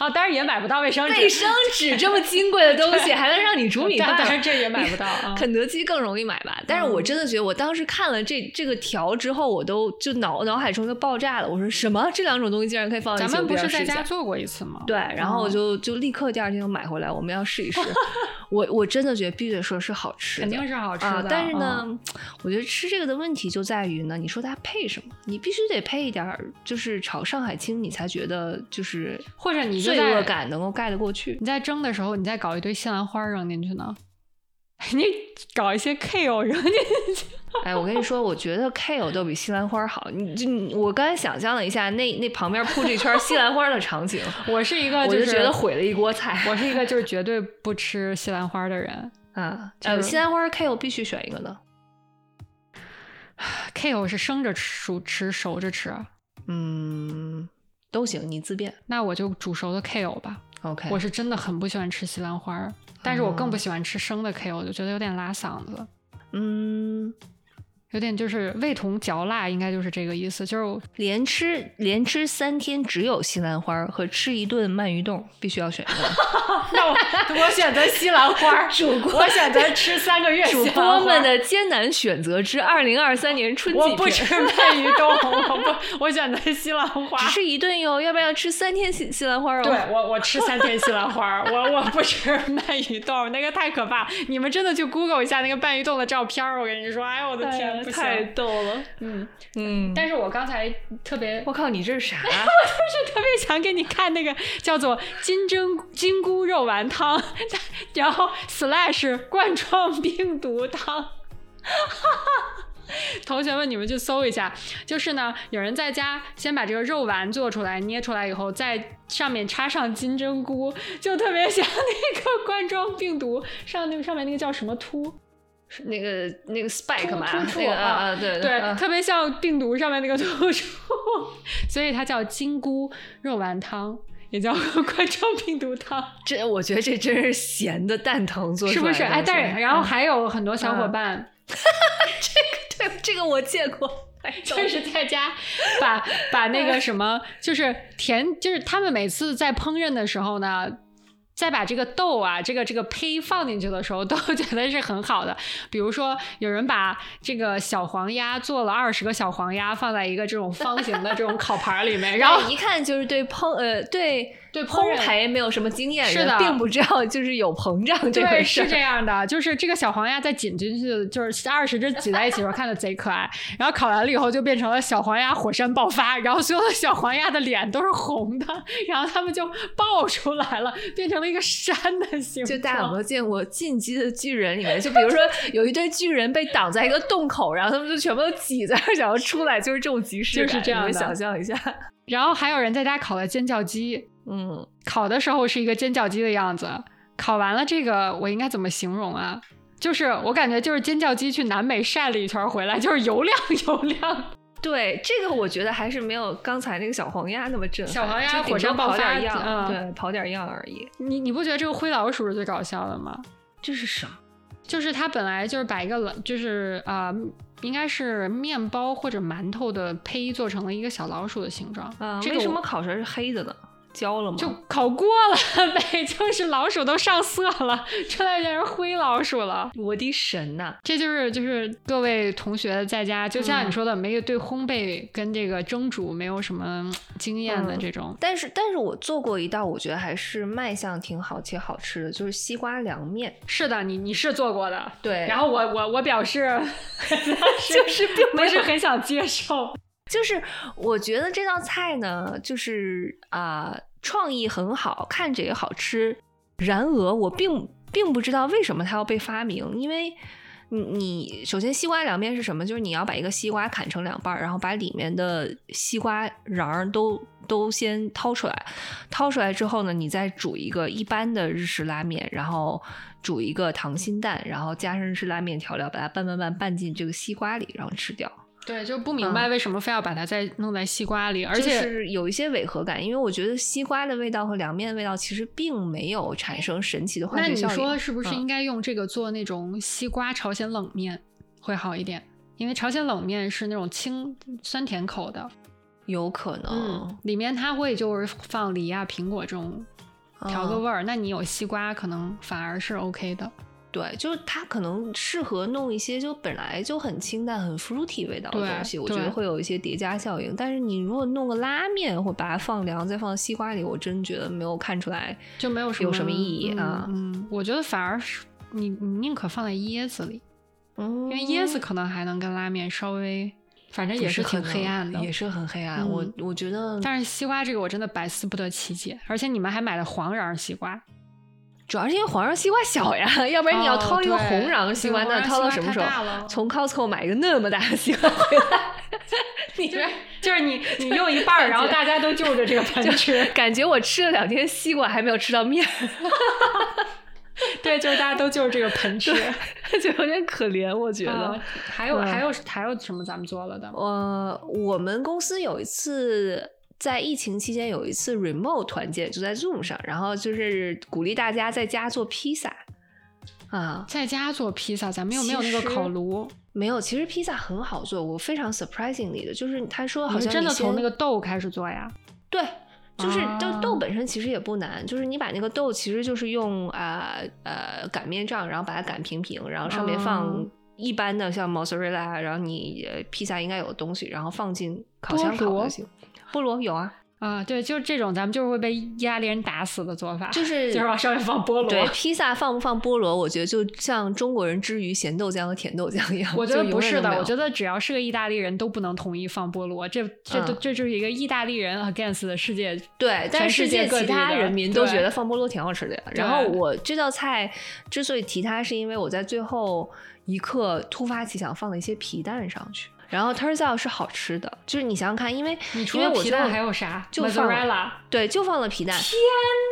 啊？当然也买不到卫生纸，卫生纸这么金贵的东西，还能让你煮米饭？当然这也买不到啊。肯德基更容易买吧，但是我真的觉得，我当时看了这这个条之后，我都就脑脑海中就爆炸了。我说什么？这两种东西竟然可以放在一起？咱们不是在家做过一次吗？对，然后我哦就就立刻第二天就买回来，我们要试一试。我我真的觉得必须得说是好吃的，肯定是好吃的。啊。但是呢，嗯我觉得吃这个的问题就在于呢，你说它配什么？你必须得配一点儿，就是炒上海青，你才觉得就是或者你就罪恶感能够盖得过去。你在蒸的时候，你再搞一堆西兰花扔进去呢，你搞一些 kale 扔进去。哎，我跟你说，我觉得 kale 都比西兰花好。你就你我刚才想象了一下，那那旁边铺着一圈西兰花的场景，我是一个我就就是觉得毁了一锅菜。我是一个就是绝对不吃西兰花的人。啊，呃，就是西兰花 kale 必须选一个呢。kale 是生着吃、熟吃、熟着吃，嗯，都行，你自便。那我就煮熟的 kale 吧。OK，我是真的很不喜欢吃西兰花，但是我更不喜欢吃生的 kale，我就觉得有点拉嗓子。嗯，有点就是味同嚼蜡，应该就是这个意思。就是连吃连吃三天只有西兰花和吃一顿鳗鱼冻，必须要选一个。那我我选择西兰花，主播我选择吃三个月 主播们的艰难选择之二零二三年春季我不吃鳗鱼冻，我不，我选择西兰花。只吃一顿哟，要不要吃三天西西兰花哦？对我，我吃三天西兰花，我我不吃鳗鱼冻，那个太可怕。你们真的去 Google 一下那个鳗鱼冻的照片儿，我跟你说，哎呦我的哎天，太逗了。嗯，嗯，但是我刚才特别，我靠，你这是啥？我就是特别想给你看那个叫做金针金菇肉丸汤，然后 slash 冠状病毒汤。同学们，你们去搜一下，就是呢，有人在家先把这个肉丸做出来，捏出来以后，在上面插上金针菇，就特别像那个冠状病毒上那个上面那个叫什么突，是那个那个 spike 嘛，突出那个啊啊啊对对，啊特别像病毒上面那个突出，所以它叫金菇肉丸汤，也叫 冠状病毒汤。这我觉得这真是咸的蛋疼做出来的是不是？哎，但是然后还有很多小伙嗯伴，对这个我见过，哎就是在家把把那个什么，就是甜，就是他们每次在烹饪的时候呢。再把这个豆啊，这个这个胚放进去的时候，都 觉得是很好的。比如说，有人把这个小黄鸭做了二十个小黄鸭，放在一个这种方形的这种烤盘里面，然后一看就是对烹呃对对烘焙没有什么经验，是的并不知道就是有膨胀这事儿。是这样的，就是这个小黄鸭在紧进去，就是 二十只挤在一起的时候看着贼可爱，然后烤完了以后就变成了小黄鸭火山爆发，然后所有的小黄鸭的脸都是红的，然后它们就爆出来了，变成了一个山的形状。就大家有没有见过《进击的巨人》里面？就比如说 有一堆巨人被挡在一个洞口，然后他们就全部都挤在那儿想要出来，就是这种即视感。就是这样的想象一下，然后还有人在家烤了尖叫鸡，嗯，烤的时候是一个尖叫鸡的样子，烤完了这个我应该怎么形容啊？就是我感觉就是尖叫鸡去南美晒了一圈回来，就是油亮油亮。对，这个我觉得还是没有刚才那个小黄鸭那么震撼。小黄鸭火山爆发样，嗯对，跑点样而已。你你不觉得这个灰老鼠是最搞笑的吗？这是什么？就是它本来就是把一个冷，就是啊、呃应该是面包或者馒头的胚做成了一个小老鼠的形状。啊，这个为什么烤出来是黑的呢？焦了吗？就烤过了 呗？就是老鼠都上色了，出来变成灰老鼠了。我的神呐、这就是就是各位同学在家，就像嗯你说的，没有对烘焙跟这个蒸煮没有什么嗯经验的嗯这种。但是，但是我做过一道，我觉得还是卖相挺好且好吃的，就是西瓜凉面。是的，你你是做过的。对然后我我我表示，就是并不是很想接受。就是我觉得这道菜呢，就是啊、创意很好，看着也好吃。然而，我并并不知道为什么它要被发明，因为你你首先西瓜凉面是什么？就是你要把一个西瓜砍成两半儿，然后把里面的西瓜瓤儿都都先掏出来，掏出来之后呢，你再煮一个一般的日式拉面，然后煮一个溏心蛋，然后加上日式拉面调料，把它拌拌拌拌进这个西瓜里，然后吃掉。对，就不明白为什么非要把它再弄在西瓜里，而且、就是有一些违和感，因为我觉得西瓜的味道和凉面的味道其实并没有产生神奇的化那你学效应。说是不是嗯应该用这个做那种西瓜朝鲜冷面会好一点？因为朝鲜冷面是那种清酸甜口的，有可能？嗯，里面它会就是放梨啊、苹果这种调个嗯味儿，那你有西瓜可能反而是 OK 的。对，就是它可能适合弄一些就本来就很清淡、很 fruity 味道的东西，我觉得会有一些叠加效应。但是你如果弄个拉面或把它放凉再放西瓜里，我真觉得没有看出来就没有什么有什么意义啊嗯。嗯，我觉得反而是你你宁可放在椰子里，嗯，因为椰子可能还能跟拉面稍微，反正也是挺黑暗的，也是很黑暗。我嗯我觉得，但是西瓜这个我真的百思不得其解，而且你们还买了黄瓤西瓜，主要是因为皇上西瓜小呀，要不然你要哦掏一个红瓤西瓜，对那掏到什么时候？从 Costco 买一个那么大的西瓜回来，你就是就是你 你用一半儿，然后大家都就着这个盆吃，感觉我吃了两天西瓜还没有吃到面，对，就是大家都就着这个盆吃。就有点可怜，我觉得。啊还有嗯还有还有什么咱们做了的？呃，我们公司有一次在疫情期间有一次 remote 团建，就在 Zoom 上，然后就是鼓励大家在家做披萨啊。在家做披萨，咱们又没有那个烤炉，没有，其实披萨很好做，我非常 surprisingly 的，就是他说好像真的从那个豆开始做呀？对，就是豆啊豆本身其实也不难，就是你把那个豆其实就是用啊呃擀面杖，然后把它擀平平，然后上面放哦一般的像 mozzarella，然后你呃披萨应该有的东西，然后放进烤箱烤就行。菠萝有啊，啊，对，就是这种咱们就是会被意大利人打死的做法，就是就是往上面放菠萝。对，披萨放不放菠萝，我觉得就像中国人之于咸豆浆和甜豆浆一样。我觉得不是的，我觉得得只要是个意大利人都不能同意放菠萝，这这都、嗯这就是一个意大利人 against 的世界。对，但是世界其他人民都觉得放菠萝挺好吃的呀。然后我这道菜之所以提它，是因为我在最后一刻突发奇想放了一些皮蛋上去。然后 turns out 是好吃的，就是你想想看，因为你除因为我就了皮蛋还有啥？就放。对，就放了皮蛋。天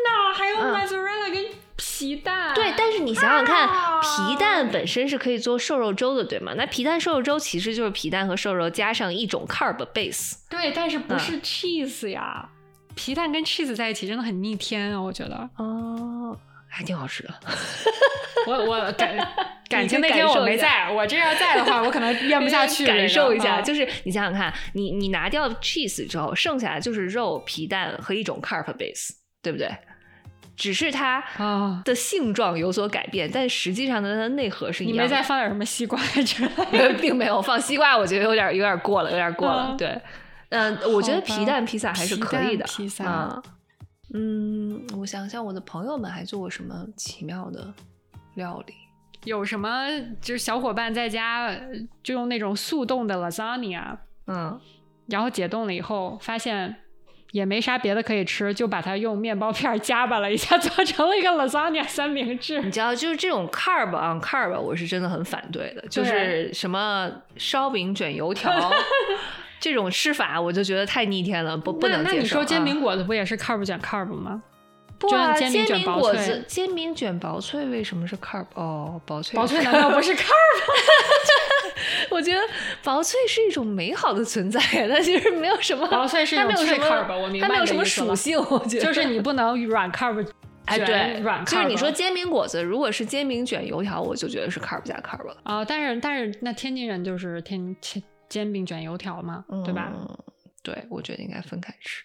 哪，还有嗯 mozzarella 跟皮蛋。对，但是你想想看，啊皮蛋本身是可以做瘦肉粥的，对吗？那皮蛋瘦肉粥其实就是皮蛋和瘦肉加上一种 carb base。对，但是不嗯是 cheese 呀？皮蛋跟 cheese 在一起真的很逆天啊！我觉得，哦，还挺好吃的。我我感 感情那天我没在，我这要在的话，我可能咽不下 去。感受一下，啊就是你想想看，你你拿掉 cheese 之后，剩下的就是肉、皮蛋和一种 carp base，对不对？只是它啊，的性状有所改变，但实际上呢它的内核是一你样的。没再放点什么西瓜之类的？并没有放西瓜，我觉得有点有点过了，有点过了。嗯对，嗯、我觉得皮蛋披萨还是可以的。披萨啊嗯，我想想，我的朋友们还做过什么奇妙的料理？有什么就是小伙伴在家呃就用那种速冻的 lasagna，嗯，然后解冻了以后发现也没啥别的可以吃，就把它用面包片儿夹巴了一下，做成了一个 lasagna 三明治。你知道，就是这种 carb on carb，我是真的很反对的。就是什么烧饼卷油条 这种吃法，我就觉得太逆天了，不不那能接受。那你说煎啊饼果子不也是 carb 卷 carb 吗？不啊，煎饼果子、煎饼卷薄脆为什么是 carb？哦，薄脆，薄脆难道不是 carb？我觉得薄脆是一种美好的存在，它其实没有什么，薄脆是一种脆它没有什么 carb，我明白它没有什么属性，我觉得就是你不能软 carb 哎，对，软。就是你说煎饼果子，如果是煎饼卷油条，我就觉得是 carb 加 carb 了，啊、但是但是那天津人就是天煎煎饼卷油条嘛，对吧？嗯？对，我觉得应该分开吃。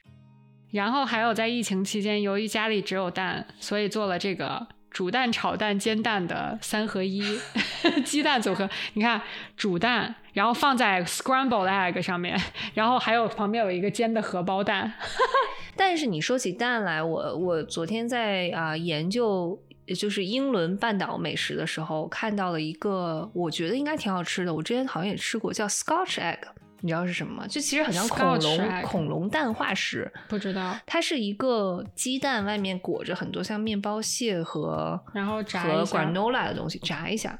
然后还有在疫情期间，由于家里只有蛋，所以做了这个煮蛋、炒蛋、煎蛋的三合一 鸡蛋组合。你看，煮蛋，然后放在 scrambled egg 上面，然后还有旁边有一个煎的荷包蛋。但是你说起蛋来，我我昨天在啊、研究就是英伦半岛美食的时候，看到了一个我觉得应该挺好吃的，我之前好像也吃过，叫 Scotch egg，你知道是什么吗？就其实很像恐龙恐龙蛋化石。不知道，它是一个鸡蛋，外面裹着很多像面包屑和然后炸和 granola 的东西，炸一下。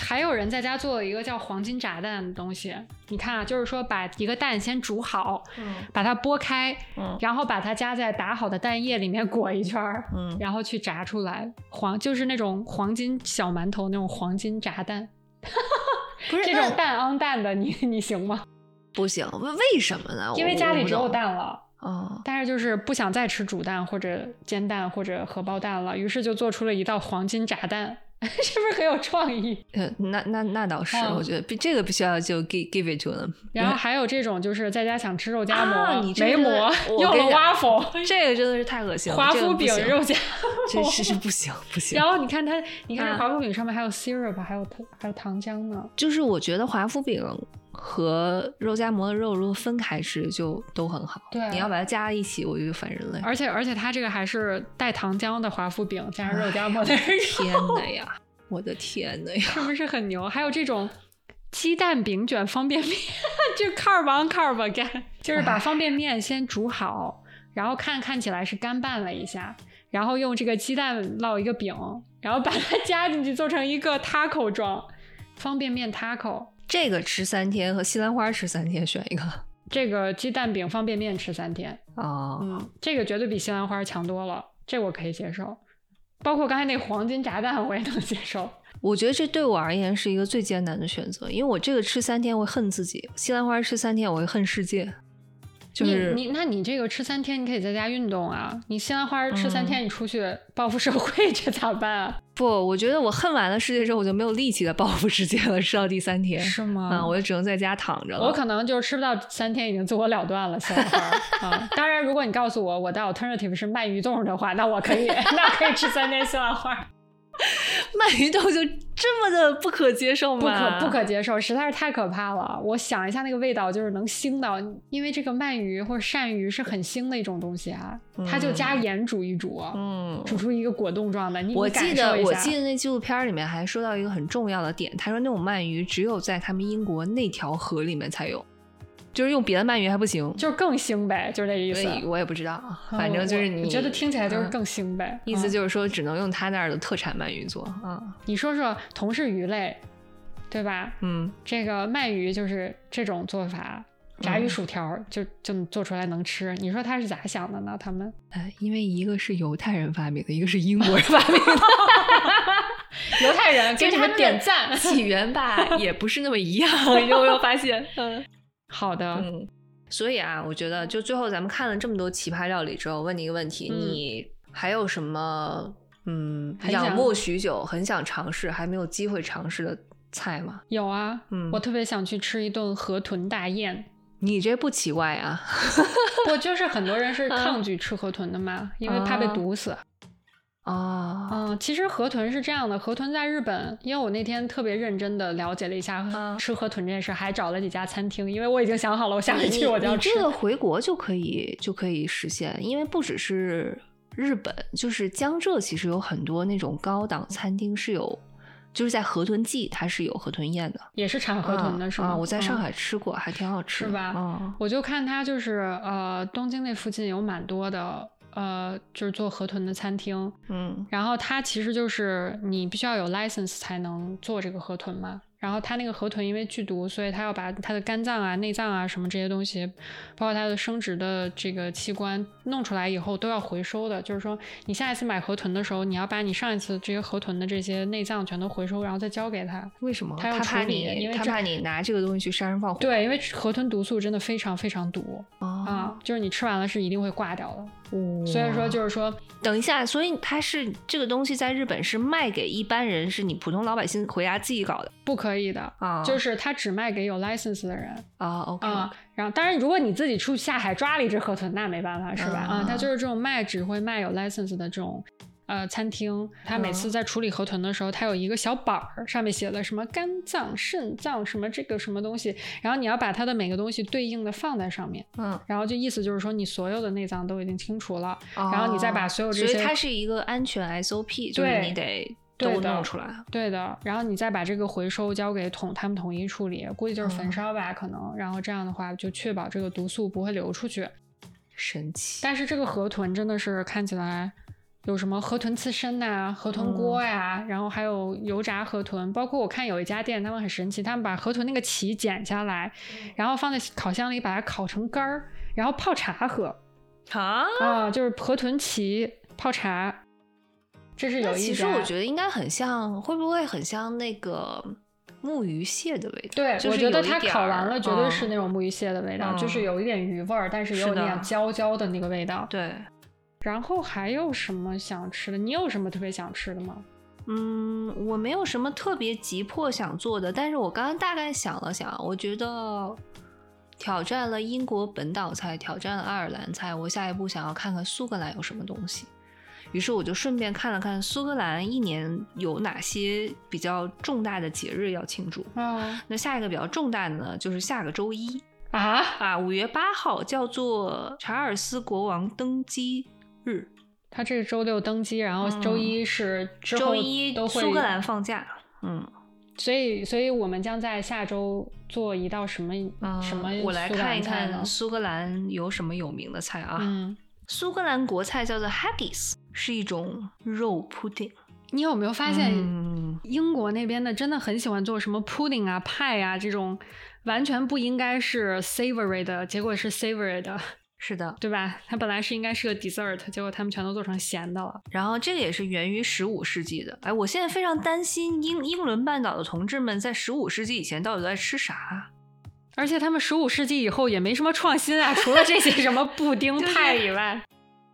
还有人在家做了一个叫黄金炸蛋的东西。你看啊，就是说把一个蛋先煮好，嗯把它剥开，嗯然后把它夹在打好的蛋液里面裹一圈儿，嗯，然后去炸出来，黄就是那种黄金小馒头那种黄金炸 蛋，不是这种蛋昂蛋的，你 你行吗？不行，为为什么呢？因为家里只有。蛋了。哦，但是就是不想再吃煮蛋或者煎蛋或者荷包蛋了，于是就做出了一道黄金炸蛋，是不是很有创意？呃，那那那倒是，嗯我觉得必这个必须要就 give give it to them。然后还有这种就是在家想吃肉夹馍，没馍，用了我 跟你讲 waffle 这个真的是太恶心了，华夫饼肉夹真是是不行不行。然后你看它，你看啊这华夫饼上面还有 syrup，还有糖还有糖浆呢。就是我觉得华夫饼和肉夹馍的肉如果分开吃就都很好，对你要把它加在一起，我就反人类。而且而且它这个还是带糖浆的华夫饼加上肉夹馍的肉，天呐呀，我的天呐呀！是不是很牛？还有这种鸡蛋饼卷方便面，就 carb on carb again，就是把方便面先煮好，然后看看起来是干拌了一下，然后用这个鸡蛋烙一个饼，然后把它加进去做成一个 taco 状，方便面 taco。这个吃三天和西兰花吃三天选一个 这个鸡蛋饼方便面吃三天，啊。嗯，这个绝对比西兰花强多了，这我可以接受。包括刚才那黄金炸弹，我也能接受。我觉得这对我而言是一个最艰难的选择，因为我这个吃三天会恨自己，西兰花吃三天我会恨世界。就是你你，那你这个吃三天，你可以在家运动啊。你西兰花吃三嗯天，你出去报复社会，这咋办啊？不，我觉得我恨完了世界之后，我就没有力气再报复世界了。吃到第三天，是吗？啊，我就只能在家躺着了。我可能就是吃不到三天，已经自我了断了西兰花啊。当然，如果你告诉我我的 alternative 是卖鱼冻的话，那我可以，那可以吃三天西兰花。鳗鱼豆就这么的不可接受吗不？可不可接受，实在是太可怕了。我想一下那个味道，就是能腥到，因为这个鳗鱼或者鳝鱼是很腥的一种东西啊，它就加盐煮一煮，嗯，煮出一个果冻状的。你我记得我记得那纪录片里面还说到一个很重要的点，他说那种鳗鱼只有在他们英国那条河里面才有，就是用别的鳗鱼还不行。就是更腥呗，就是那意思。所以我也不知道，嗯反正就是你我觉得听起来就是嗯更腥呗。嗯意思就是说只能用他那儿的特产鳗鱼做啊，你说说同是鱼类，对吧？嗯，这个鳗鱼就是这种做法，炸鱼嗯薯条就就做出来能吃。你说他是咋想的呢？他们呃，因为一个是犹太人发明的，一个是英国人发明的，犹太人 给他们点赞。起源吧也不是那么一样，你有没有发现？嗯好的，嗯，所以啊，我觉得就最后咱们看了这么多奇葩料理之后，问你一个问题，嗯你还有什么嗯仰慕许久、很想尝试还没有机会尝试的菜吗？有啊，嗯我特别想去吃一顿河豚大宴。你这不奇怪啊？不，就是很多人是嗯抗拒吃河豚的嘛，因为怕被啊毒死。哦，嗯，其实河豚是这样的，河豚在日本，因为我那天特别认真的了解了一下嗯吃河豚这件事，还找了几家餐厅，因为我已经想好了，我下回你去我就要吃你这。个回国就可以就可以实现，因为不只是日本，就是江浙其实有很多那种高档餐厅是有，就是在河豚季它是有河豚宴的。也是产河豚的是吗？啊，我在上嗯海吃过，还挺好吃的，是吧嗯我就看它就是呃，东京那附近有蛮多的呃，就是做河豚的餐厅，嗯然后它其实就是你必须要有 license 才能做这个河豚嘛。然后它那个河豚因为剧毒，所以它要把它的肝脏啊、内脏啊什么这些东西，包括它的生殖的这个器官弄出来以后都要回收的。就是说，你下一次买河豚的时候，你要把你上一次这些河豚的这些内脏全都回收，然后再交给他。为什么？他怕你，因为他怕你拿这个东西去杀人放火。对，因为河豚毒素真的非常非常毒啊、啊，就是你吃完了是一定会挂掉的。所所以说，就是说，等一下，所以它是这个东西在日本是卖给一般人，是你普通老百姓回家自己搞的不可以的，啊，就是他只卖给有 license 的人。啊，OK，啊、然后当然，如果你自己出去下海抓了一只河豚，那没办法，是吧？啊、啊它就是这种卖只会卖有 license 的这种呃餐厅，它每次在处理河豚的时候，它有一个小板儿，上面写了什么肝脏、肾脏什么这个什么东西，然后你要把它的每个东西对应的放在上面，嗯，然后就意思就是说你所有的内脏都已经清除了，然然后你再把所有这些所以它是一个安全 SOP，就是你得都弄出来。对的，然后你再把这个回收交给统他们统一处理，估计就是焚嗯烧吧，可能，然后这样的话就确保这个毒素不会流出去。神奇，但是这个河豚真的是看起来有什么河豚刺身呐、河豚锅呀、然后还有油炸河豚，包括我看有一家店，他们很神奇，他们把河豚那个鳍剪下来，然后放在烤箱里把它烤成干儿，然后泡茶喝啊，啊，就是河豚鳍泡茶。这是有一那其实我觉得应该很像，会不会很像那个木鱼蟹的味道？对，就是我觉得它烤完了绝对是嗯那种木鱼蟹的味道，嗯就是有一点鱼味儿，但是也有是的那样焦焦的那个味道。对，然后还有什么想吃的？你有什么特别想吃的吗？嗯，我没有什么特别急迫想做的，但是我刚刚大概想了想，我觉得挑战了英国本岛菜，挑战了爱尔兰菜，我下一步想要看看苏格兰有什么东西。于是我就顺便看了看苏格兰一年有哪些比较重大的节日要庆祝。嗯那下一个比较重大的呢，就是下个周一啊！啊，五月八号叫做查尔斯国王登基日，他这是周六登基，然后周一是周一都会苏格兰放假。嗯所以所以我们将在下周做一道什么、嗯，什么我来看一看苏格兰有什么有名的菜啊？嗯，苏格兰国菜叫做 haggis，是一种肉 pudding。你有没有发现嗯英国那边的真的很喜欢做什么 pudding 啊、派啊这种，完全不应该是 savory 的，结果是 savory 的，是的，对吧？它本来是应该是个 dessert，结果他们全都做成咸的了。然后这个也是源于十五世纪的。哎，我现在非常担心英英伦半岛的同志们在十五世纪以前到底在吃啥？而且他们十五世纪以后也没什么创新啊，除了这些什么布丁 派以外，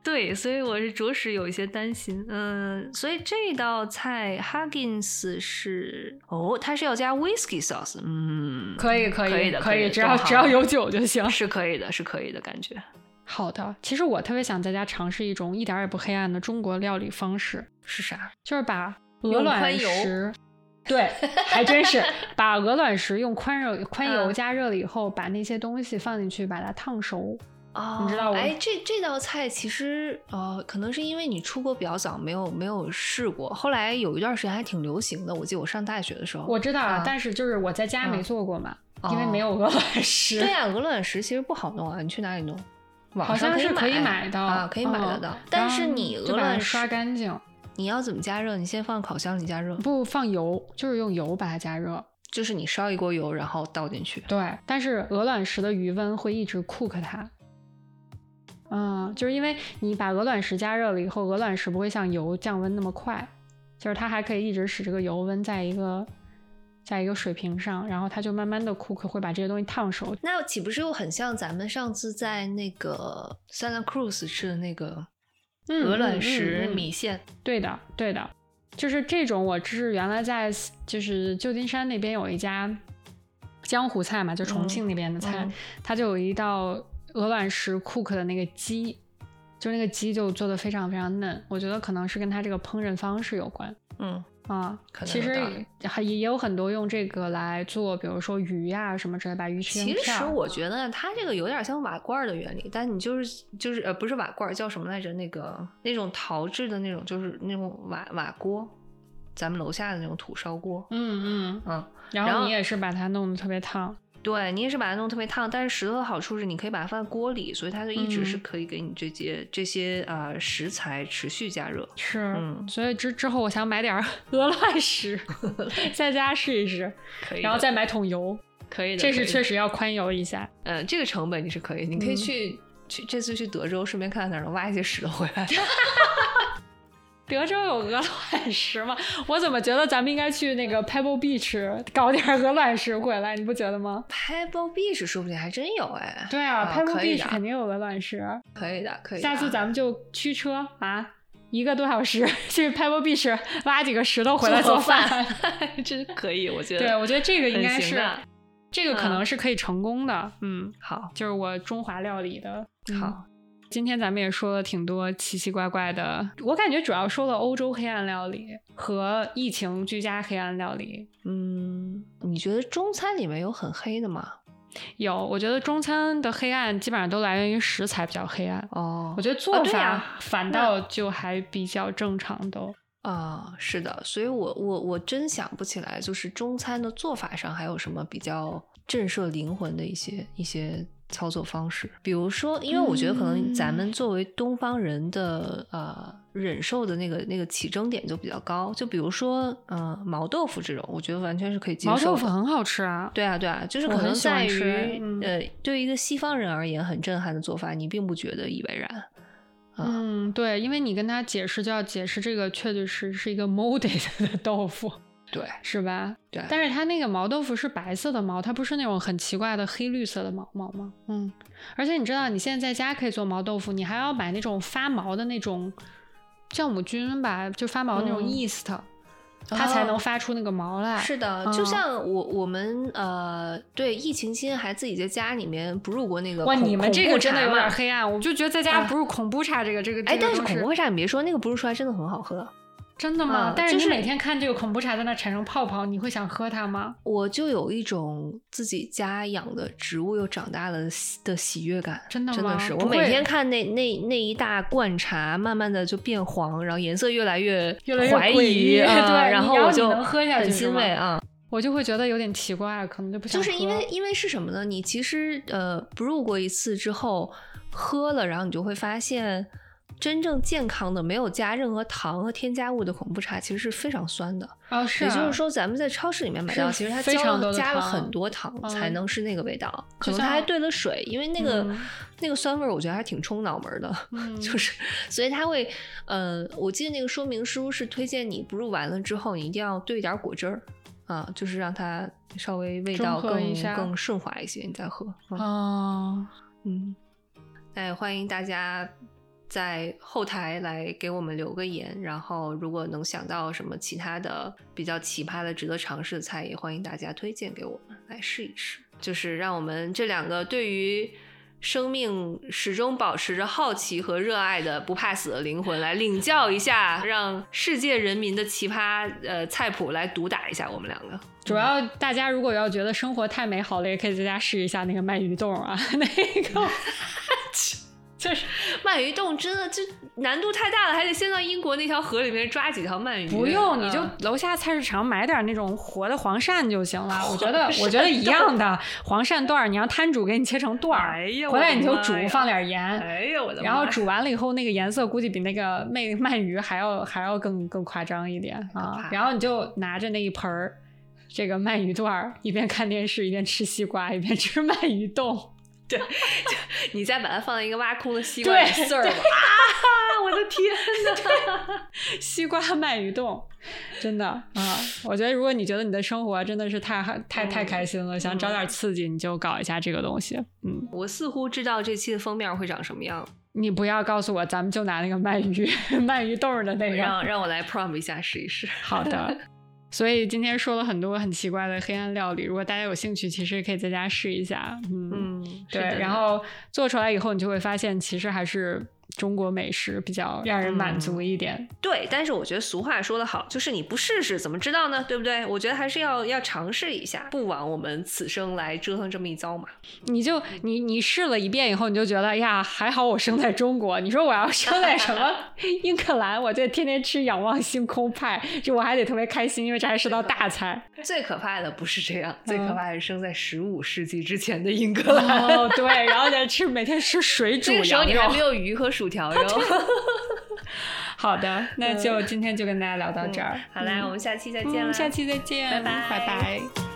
对，所以我是着实有一些担心。嗯，所以这道菜 Huggins 是哦，它是要加 whisky sauce。嗯，可以可以可以的可以，只要只要有酒就行。是可以的，是可以的感觉。好的，其实我特别想在家尝试一种一点儿也不黑暗的中国料理方式，是啥？就是把鹅卵石。对，还真是 把鹅卵石用宽热宽油加热了以后，把那些东西放进去，把它烫熟。哦，你知道？哎，这这道菜其实呃，可能是因为你出国比较早，没有没有试过。后来有一段时间还挺流行的，我记得我上大学的时候。我知道，啊但是就是我在家没做过嘛，因为没有鹅卵石。对呀，鹅卵石其实不好弄啊，你去哪里弄？好像是可以买到啊，可以买得到。但是你鹅卵石刷干净。你要怎么加热？你先放烤箱里加热，不放油，就是用油把它加热。就是你烧一锅油，然后倒进去。对，但是鹅卵石的余温会一直 cook 它。嗯，就是因为你把鹅卵石加热了以后，鹅卵石不会像油降温那么快，就是它还可以一直使这个油温在一个在一个水平上，然后它就慢慢的 cook 会把这些东西烫熟。那岂不是又很像咱们上次在那个 Santa Cruz 吃的那个？鹅卵石米线，对的，对的，就是这种。我是原来在就是旧金山那边有一家江湖菜嘛，就重庆那边的菜，它就有一道鹅卵石 cook 的那个鸡，就那个鸡就做的非常非常嫩，我觉得可能是跟它这个烹饪方式有关。嗯。啊，其实还也有很多用这个来做，比如说鱼呀什么之类，把鱼切其实我觉得它这个有点像瓦罐的原理，但你就是就是呃不是瓦罐，叫什么来着？那个那种陶制的那种，就是那种瓦瓦锅，咱们楼下的那种土烧锅。嗯嗯嗯。然后你也是把它弄得特别烫。对你也是把它弄特别烫，但是石头的好处是你可以把它放在锅里，所以它就一直是可以给你这些这些啊食材持续加热。是，所以之之后我想买点 鹅卵石，在家试一试，可以，然后再买桶油，可以的。这是确实要宽油一下。嗯，这个成本你是可以，你可以去去这次去德州，顺便看看哪能挖一些石头回来。德州有鹅卵石吗？我怎么觉得咱们应该去那个 Pebble Beach 搞点鹅卵石回来？你不觉得吗？Pebble Beach 说不定还真有哎。对啊，Pebble Beach 肯定有鹅卵石。可以的，可以。下次咱们就驱车啊，一个多小时 去 Pebble Beach 挖几个石头回来做饭，真可以。我觉得，对我觉得这个应该是，这个可能是可以成功的。嗯，好，就是我中华料理的好。今天咱们也说了挺多奇奇怪怪的，我感觉主要说了欧洲黑暗料理和疫情居家黑暗料理。嗯，你觉得中餐里面有很黑的吗？有，我觉得中餐的黑暗基本上都来源于食材比较黑暗。哦，我觉得做法反倒就还比较正常都。啊，是的，所以我我我真想不起来，就是中餐的做法上还有什么比较震慑灵魂的一些一些。操作方式，比如说，因为我觉得可能咱们作为东方人的呃忍受的那个那个起征点就比较高，就比如说呃毛豆腐这种，我觉得完全是可以接受。毛豆腐很好吃啊，对啊对啊，就是可能在于呃对于一个西方人而言很震撼的做法，你并不觉得以为然。嗯，对，因为你跟他解释就要解释这个确确实是一个 molded 的豆腐。对，是吧？对，但是它那个毛豆腐是白色的毛，它不是那种很奇怪的黑绿色的毛毛吗？嗯，而且你知道，你现在在家可以做毛豆腐，你还要买那种发毛的那种酵母菌吧，就发毛那种 yeast，它才能发出那个毛来。是的，就像我我们呃，对疫情期间还自己在家里面不入过那个哇，你们这个真的有点黑暗，我就觉得在家不入恐怖茶这个这个。哎，但是恐怖茶你别说，那个不入出来真的很好喝。真的吗？但是你每天看这个恐怖茶在那产生泡泡，你会想喝它吗？我就有一种自己家养的植物又长大了的喜悦感。真的吗？真的是，我每天看那那那一大罐茶，慢慢的就变黄，然后颜色越来越越来越怀疑，对，然后我就很欣慰啊。我就会觉得有点奇怪，可能就不想。就是因为因为是什么呢？你其实呃不入过一次之后喝了，然后你就会发现。真正健康的、没有加任何糖和添加物的恐怖茶，其实是非常酸的。哦，是。也就是说，咱们在超市里面买到，其实它加了加了很多糖，才能是那个味道。可能它还兑了水，因为那个那个酸味儿，我觉得还挺冲脑门的。就是，所以它会，呃，我记得那个说明书是推荐你不入完了之后，你一定要兑一点果汁儿啊，就是让它稍微味道更更顺滑一些，你再喝。哦，嗯，那也欢迎大家。在后台来给我们留个言，然后如果能想到什么其他的比较奇葩的、值得尝试的菜，也欢迎大家推荐给我们来试一试。就是让我们这两个对于生命始终保持着好奇和热爱的不怕死的灵魂，来领教一下，让世界人民的奇葩呃菜谱来毒打一下我们两个。主要大家如果要觉得生活太美好了，也可以在家试一下那个卖鱼冻啊，那个。就是 鳗鱼冻真的就难度太大了，还得先到英国那条河里面抓几条鳗鱼。不用，你就楼下菜市场买点那种活的黄鳝就行了。我觉得，我觉得一样的 黄鳝段，你让摊主给你切成段儿，回来你就煮，放点盐。哎呀，我的！然后煮完了以后，那个颜色估计比那个鳗鳗鱼还要还要更更夸张一点啊。然后你就拿着那一盆儿这个鳗鱼段儿，一边看电视一边吃西瓜，一边吃鳗鱼冻。对，你再把它放在一个挖空的西瓜丝儿吧。啊！我的天哪！西瓜鳗鱼冻，真的啊！我觉得如果你觉得你的生活真的是太太太开心了，想找点刺激，你就搞一下这个东西。嗯，我似乎知道这期的封面会长什么样。你不要告诉我，咱们就拿那个鳗鱼 鳗鱼冻的那个，让让我来 prompt 一下试一试。好的。所以今天说了很多很奇怪的黑暗料理，如果大家有兴趣，其实可以在家试一下。嗯，对，然后做出来以后，你就会发现，其实还是。中国美食比较让人满足一点，对。但是我觉得俗话说得好，就是你不试试怎么知道呢？对不对？我觉得还是要要尝试一下，不枉我们此生来折腾这么一遭嘛。你就你你试了一遍以后，你就觉得哎呀，还好我生在中国。你说我要生在什么 英格兰，我就天天吃仰望星空派，就我还得特别开心，因为这还是道大菜。最可怕的不是这样，最可怕的是生在十五世纪之前的英格兰。哦，对，然后再吃每天吃水 煮羊肉，那时候你还没有鱼和薯条哟。好的，那就今天就跟大家聊到这儿。好啦，我们下期再见了。下期再见，拜拜，拜拜。